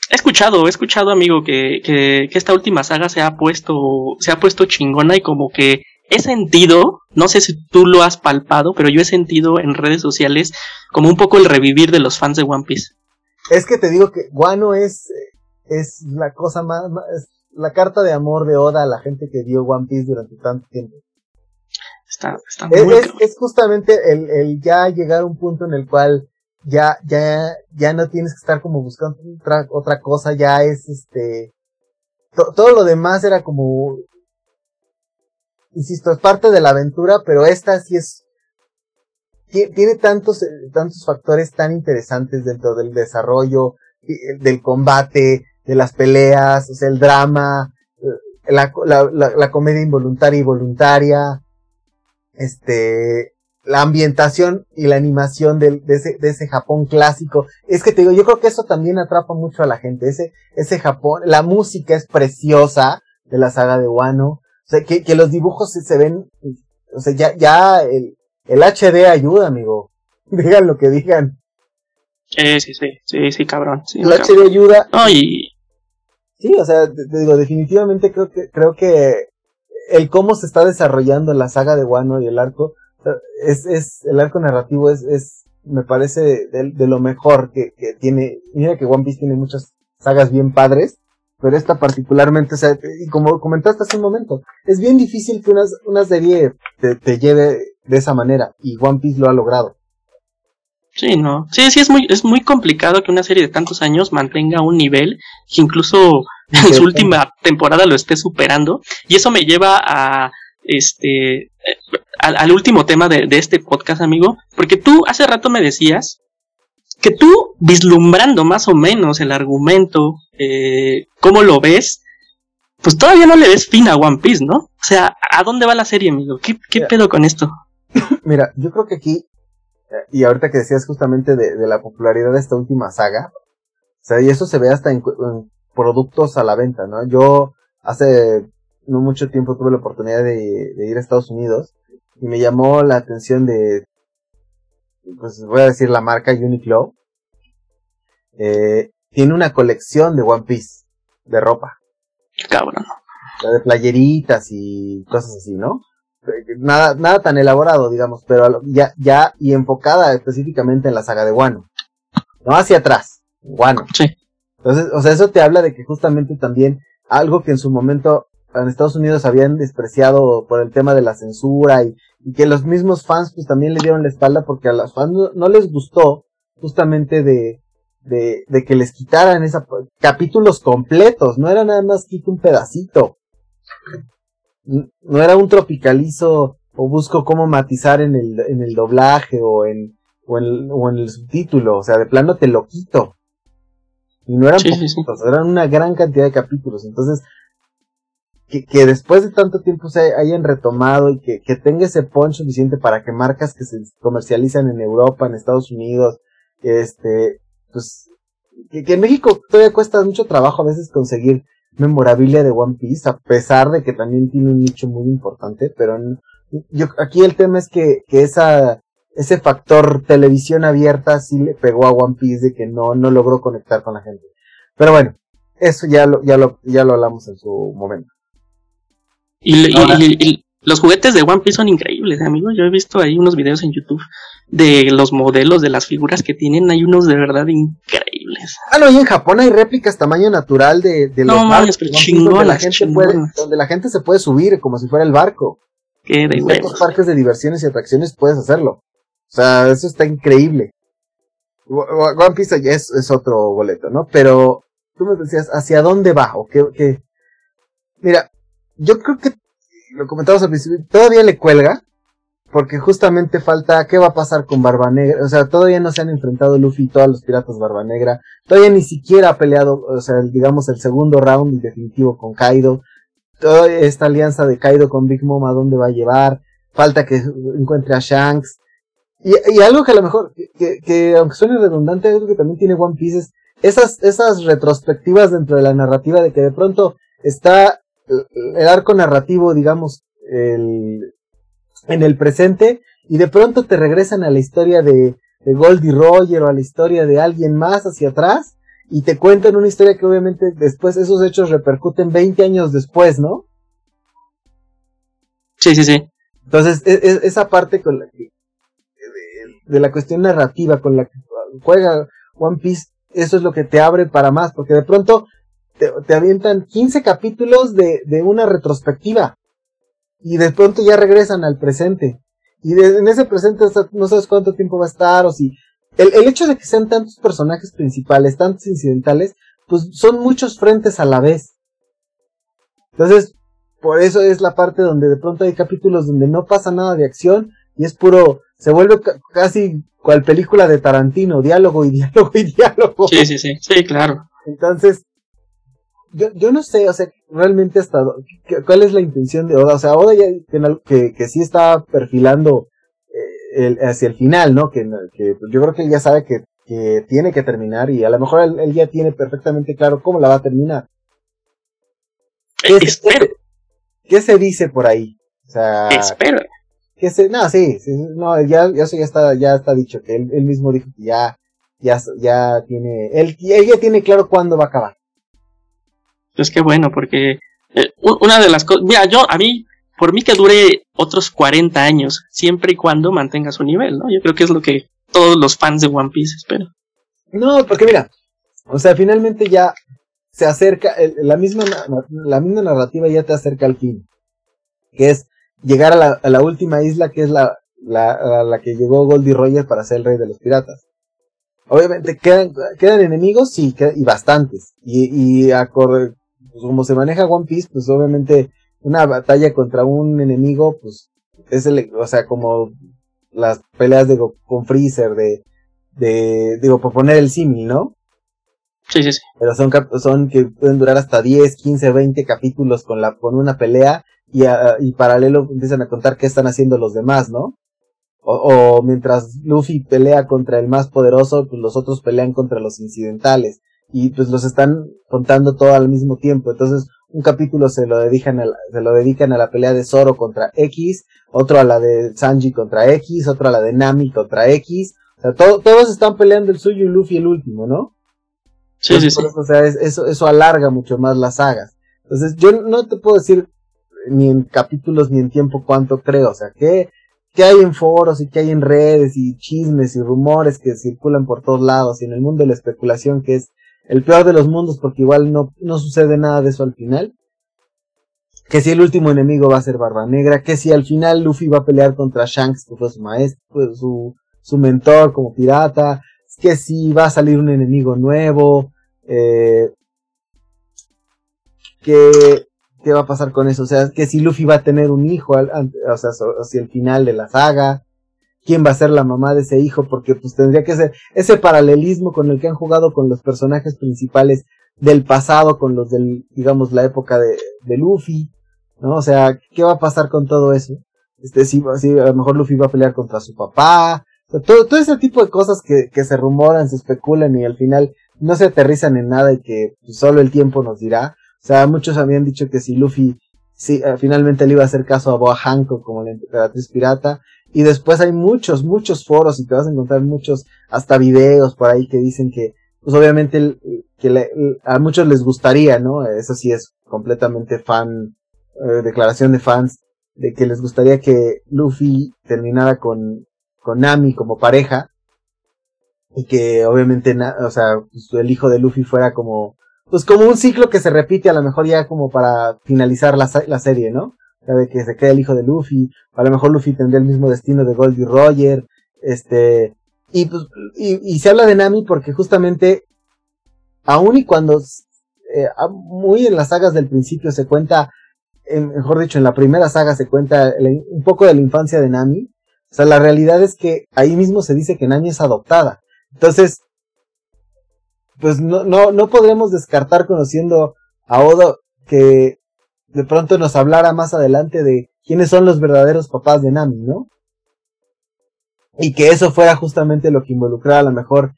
He escuchado, he escuchado, amigo, que, que, esta última saga se ha puesto. Se ha puesto chingona y como que he sentido, no sé si tú lo has palpado, pero yo he sentido en redes sociales como un poco el revivir de los fans de One Piece. Es que te digo que Guano es, es la cosa más, la carta de amor de Oda a la gente que dio One Piece durante tanto tiempo. Está, está muy es, es, justamente el, el ya llegar a un punto en el cual ya, ya, ya no tienes que estar como buscando otra, otra cosa, ya es este, todo lo demás era como insisto, es parte de la aventura, pero esta sí es, tiene tantos, eh, tantos factores tan interesantes dentro del desarrollo, del combate, de las peleas, o sea, el drama, eh, la, la, la, comedia involuntaria y voluntaria, este, la ambientación y la animación de, de, ese, de ese Japón clásico. Es que te digo, yo creo que eso también atrapa mucho a la gente. Ese, ese Japón, la música es preciosa de la saga de Wano. O sea, que, que los dibujos se, ven, o sea, ya, ya el, el HD ayuda, amigo. Digan lo que digan. Sí, sí, sí, sí, sí, cabrón. el HD ayuda. No, y... Sí, o sea, te, digo, definitivamente creo que, creo que el cómo se está desarrollando la saga de Wano y el arco, es, es, el arco narrativo es, es, me parece de, de lo mejor que, que tiene, mira que One Piece tiene muchas sagas bien padres, pero esta particularmente, o sea, y como comentaste hace un momento, es bien difícil que una, una serie te, te, lleve de esa manera, y One Piece lo ha logrado. Sí, no. Sí, sí, es muy, es muy complicado que una serie de tantos años mantenga un nivel que incluso en su última temporada lo esté superando. Y eso me lleva a este eh, al, al último tema de, de, este podcast, amigo. Porque tú hace rato me decías que tú, vislumbrando más o menos el argumento, eh, cómo lo ves, pues todavía no le ves fin a One Piece, ¿no? O sea, ¿a dónde va la serie, amigo? ¿Qué, qué pedo con esto? Mira, yo creo que aquí, y ahorita que decías justamente de, de, la popularidad de esta última saga, o sea, y eso se ve hasta en, en productos a la venta, ¿no? Yo hace no mucho tiempo tuve la oportunidad de, de ir a Estados Unidos y me llamó la atención de pues voy a decir la marca Uniqlo, eh, tiene una colección de One Piece de ropa. Cabrón. de playeritas y cosas así, ¿no? Nada, nada tan elaborado, digamos, pero ya, ya, y enfocada específicamente en la saga de Wano. No hacia atrás, Wano. Sí. Entonces, o sea, eso te habla de que justamente también algo que en su momento en Estados Unidos habían despreciado por el tema de la censura y, y que los mismos fans pues también le dieron la espalda porque a los fans no, les gustó justamente de, de, de que les quitaran esa capítulos completos, no era nada más quito un pedacito. No era un tropicalizo o busco cómo matizar en el, en el doblaje o en, o en, o en el subtítulo, o sea, de plano te lo quito. Y no eran poquitos, eran una gran cantidad de capítulos. Entonces, que, que después de tanto tiempo se hayan retomado y que, que tenga ese punch suficiente para que marcas que se comercializan en Europa, en Estados Unidos, este, pues, que, que en México todavía cuesta mucho trabajo a veces conseguir memorabilia de One Piece, a pesar de que también tiene un nicho muy importante, pero yo, aquí el tema es que, que esa, ese factor televisión abierta sí le pegó a One Piece de que no, no logró conectar con la gente. Pero bueno, eso ya lo, ya lo, ya lo hablamos en su momento. Y, los juguetes de One Piece son increíbles, amigos. Yo he visto ahí unos videos en YouTube de los modelos de las figuras que tienen. Hay unos de verdad increíbles. Ah, no, y en Japón hay réplicas tamaño natural de, de los barcos, donde la gente puede, donde la gente se puede subir como si fuera el barco. Qué de en parques de diversiones y atracciones puedes hacerlo. O sea, eso está increíble. One Piece ya es, es otro boleto, ¿no? Pero tú me decías, ¿hacia dónde va? ¿O qué, qué? Mira, yo creo que lo comentamos al principio, todavía le cuelga, porque justamente falta qué va a pasar con Barba Negra, o sea, todavía no se han enfrentado Luffy y todos los piratas Barba Negra, todavía ni siquiera ha peleado, o sea, digamos el segundo round definitivo con Kaido, toda esta alianza de Kaido con Big Mom a dónde va a llevar, falta que encuentre a Shanks, y, algo que a lo mejor, que, que, aunque suene redundante, algo que también tiene One Piece es esas, esas retrospectivas dentro de la narrativa de que de pronto está el arco narrativo, digamos, el, en el presente, y de pronto te regresan a la historia de, de Goldie Roger o a la historia de alguien más hacia atrás, y te cuentan una historia que obviamente después esos hechos repercuten 20 años después, ¿no? Sí, sí, sí. Entonces, e, e, esa parte con la que, de, la cuestión narrativa con la que juega One Piece, eso es lo que te abre para más, porque de pronto te, avientan 15 capítulos de, de, una retrospectiva. Y de pronto ya regresan al presente. Y en ese presente no sabes cuánto tiempo va a estar o si... El, el hecho de que sean tantos personajes principales, tantos incidentales, pues son muchos frentes a la vez. Entonces, por eso es la parte donde de pronto hay capítulos donde no pasa nada de acción y es puro, se vuelve casi cual película de Tarantino, diálogo y diálogo y diálogo. Sí, sí, sí, sí, claro. Entonces, yo, yo no sé, o sea, realmente hasta cuál es la intención de Oda, o sea, Oda ya que, que sí está perfilando eh, el, hacia el final, ¿no? Que, que yo creo que él ya sabe que, que tiene que terminar y a lo mejor él, ya tiene perfectamente claro cómo la va a terminar. ¿Qué, Espero. ¿Qué se dice por ahí? O sea, Espero. Que se, no, sí, sí no, ya, ya eso ya está, ya está dicho, que él, él mismo dijo que ya, ya, ya tiene, él, él ya tiene claro cuándo va a acabar. Pues qué bueno, porque eh, una de las cosas, mira, yo, a mí, por mí que dure otros 40 años, siempre y cuando mantenga su nivel, ¿no? Yo creo que es lo que todos los fans de One Piece esperan. No, porque mira, o sea, finalmente ya se acerca, la misma, la misma narrativa ya te acerca al fin, que es llegar a la, a la última isla que es la, la, la que llegó Goldie Roger para ser el rey de los piratas. Obviamente quedan, quedan enemigos, sí, y bastantes. Y, y a, pues como se maneja One Piece, pues obviamente una batalla contra un enemigo, pues es el, o sea, como las peleas de con Freezer, de, de, digo, por poner el símil, ¿no? Sí, sí, sí. Pero son, son que pueden durar hasta 10, 15, 20 capítulos con la, con una pelea y, y paralelo empiezan a contar qué están haciendo los demás, ¿no? O, o, mientras Luffy pelea contra el más poderoso, pues los otros pelean contra los incidentales y pues los están contando todo al mismo tiempo. Entonces, un capítulo se lo dedican a la, se lo dedican a la pelea de Zoro contra X, otro a la de Sanji contra X, otro a la de Nami contra X. O sea, todos están peleando el suyo y Luffy el último, ¿no? Sí, sí, sí. O sea, eso, eso alarga mucho más las sagas. Entonces, yo no te puedo decir ni en capítulos ni en tiempo cuánto creo. O sea, que, que hay en foros y que hay en redes y chismes y rumores que circulan por todos lados y en el mundo de la especulación que es el peor de los mundos porque igual no, no sucede nada de eso al final. que si el último enemigo va a ser Barba Negra, que si al final Luffy va a pelear contra Shanks, que fue su maestro, su, su mentor como pirata, que si va a salir un enemigo nuevo, eh, que, ¿qué va a pasar con eso? O sea, que si Luffy va a tener un hijo, o sea, hacia el final de la saga, quién va a ser la mamá de ese hijo, porque pues tendría que ser ese paralelismo con el que han jugado con los personajes principales del pasado, con los del, digamos, la época de, de Luffy, ¿no? O sea, ¿qué va a pasar con todo eso? Este, si, si a lo mejor Luffy va a pelear contra su papá, todo, todo ese tipo de cosas que, que se rumoran, se especulan y al final no se aterrizan en nada y que pues, solo el tiempo nos dirá. O sea, muchos habían dicho que si Luffy sí, eh, finalmente le iba a hacer caso a Boa Hancock como la emperatriz pirata. Y después hay muchos, muchos foros y te vas a encontrar muchos, hasta videos por ahí que dicen que, pues obviamente que a muchos les gustaría, ¿no? Eso sí es completamente fan, eh, declaración de fans, de que les gustaría que Luffy terminara con, con Nami como pareja y que obviamente, o sea, pues, el hijo de Luffy fuera como, pues como un ciclo que se repite a lo mejor ya como para finalizar la, la serie, ¿no? Sea, de que se quede el hijo de Luffy, a lo mejor Luffy tendría el mismo destino de Goldie Roger, este, y pues, y, se habla de Nami porque justamente, aun y cuando, eh, muy en las sagas del principio se cuenta, mejor dicho, en la primera saga se cuenta un poco de la infancia de Nami, o sea, la realidad es que ahí mismo se dice que Nami es adoptada. Entonces, pues no, no, no podremos descartar conociendo a Odo que de pronto nos hablara más adelante de quiénes son los verdaderos papás de Nami, ¿no? Y que eso fuera justamente lo que involucrara a lo mejor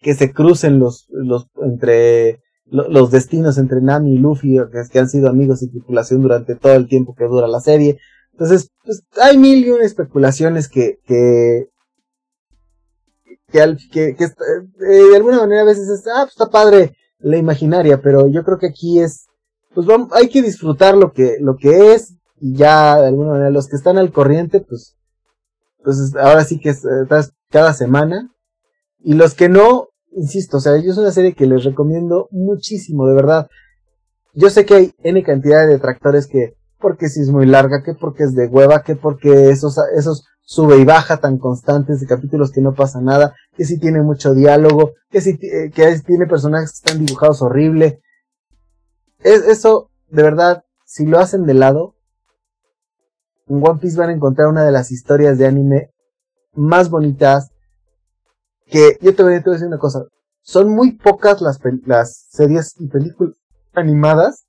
que se crucen los, los, entre, los destinos entre Nami y Luffy, que han sido amigos y tripulación durante todo el tiempo que dura la serie. Entonces, pues, hay mil y una especulaciones que, que, que, que, eh, de alguna manera a veces es, ah, pues está padre la imaginaria, pero yo creo que aquí es, pues vamos, hay que disfrutar lo que, lo que es, y ya de alguna manera los que están al corriente, pues, pues ahora sí que estás eh, cada semana, y los que no, insisto, o sea, yo es una serie que les recomiendo muchísimo, de verdad. Yo sé que hay N cantidad de detractores que, porque si es muy larga, que porque es de hueva, que porque esos, esos sube y baja tan constantes de capítulos que no pasa nada, que si tiene mucho diálogo, que si eh, que tiene personajes que están dibujados horrible. Es, eso, de verdad, si lo hacen de lado, en One Piece van a encontrar una de las historias de anime más bonitas, que yo te voy a decir una cosa, son muy pocas las, las series y películas animadas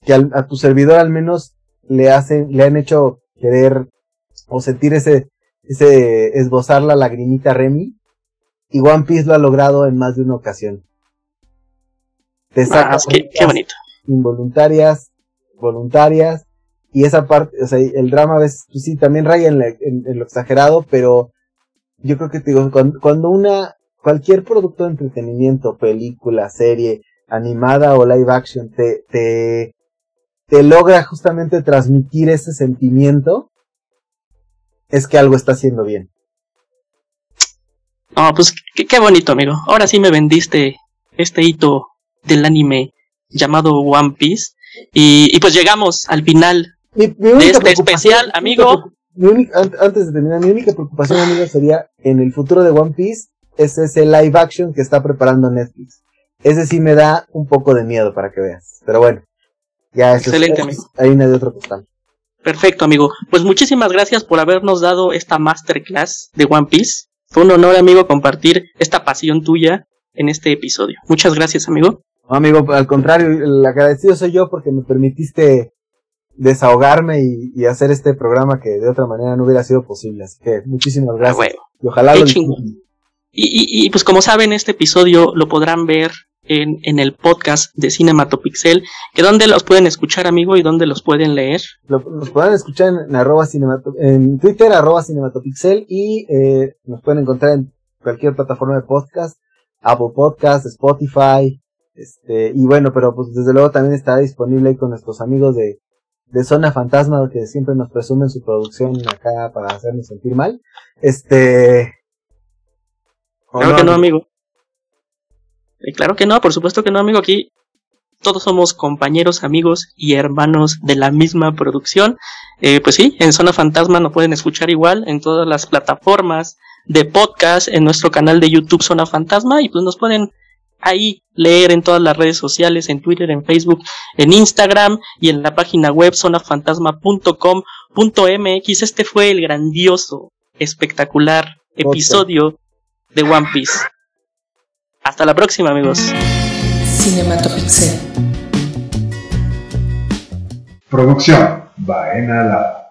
que a tu servidor al menos le hacen, le han hecho querer o sentir ese, ese esbozar la lagrimita Remy. Y One Piece lo ha logrado en más de una ocasión. Te saca qué, bonito. Involuntarias, voluntarias. Y esa parte, o sea, el drama a veces, pues sí, también raya en, en, lo exagerado, pero yo creo que te digo, cuando, cuando una, cualquier producto de entretenimiento, película, serie, animada o live action, te, te, logra justamente transmitir ese sentimiento, es que algo está haciendo bien. Oh, pues qué, bonito, amigo. Ahora sí me vendiste este hito del anime llamado One Piece. Y, pues llegamos al final de este especial, amigo. antes de terminar, mi única preocupación, amigo, sería en el futuro de One Piece, es ese live action que está preparando Netflix. Ese sí me da un poco de miedo para que veas. Pero bueno, ya Excelente, es, amigo. Hay una de otro costal. Perfecto, amigo. Pues muchísimas gracias por habernos dado esta masterclass de One Piece. Fue un honor, amigo, compartir esta pasión tuya en este episodio. Muchas gracias, amigo. No, amigo, al contrario, el agradecido soy yo porque me permitiste desahogarme y, hacer este programa que de otra manera no hubiera sido posible. Así que muchísimas ah, gracias. Y ojalá lo y, y, y, pues como saben, este episodio lo podrán ver en, en el podcast de Cinematopixel, que dónde los pueden escuchar, amigo, y dónde los pueden leer. Los pueden escuchar en, arroba en Twitter, arroba Cinematopixel, y eh, nos pueden encontrar en cualquier plataforma de podcast, Apple Podcast, Spotify, este, y bueno, pero pues desde luego también está disponible ahí con nuestros amigos de, de Zona Fantasma, que siempre nos presumen su producción acá para hacernos sentir mal. Este... Claro que no, amigo. Eh, claro que no, por supuesto que no, amigo. Aquí todos somos compañeros, amigos y hermanos de la misma producción. Eh, pues sí, en Zona Fantasma nos pueden escuchar igual en todas las plataformas de podcast, en nuestro canal de YouTube Zona Fantasma y pues nos pueden ahí leer en todas las redes sociales, en Twitter, en Facebook, en Instagram y en la página web zonafantasma.com.mx. Este fue el grandioso, espectacular episodio de One Piece. Hasta la próxima, amigos. Cinematopixel. Producción Baena Lab.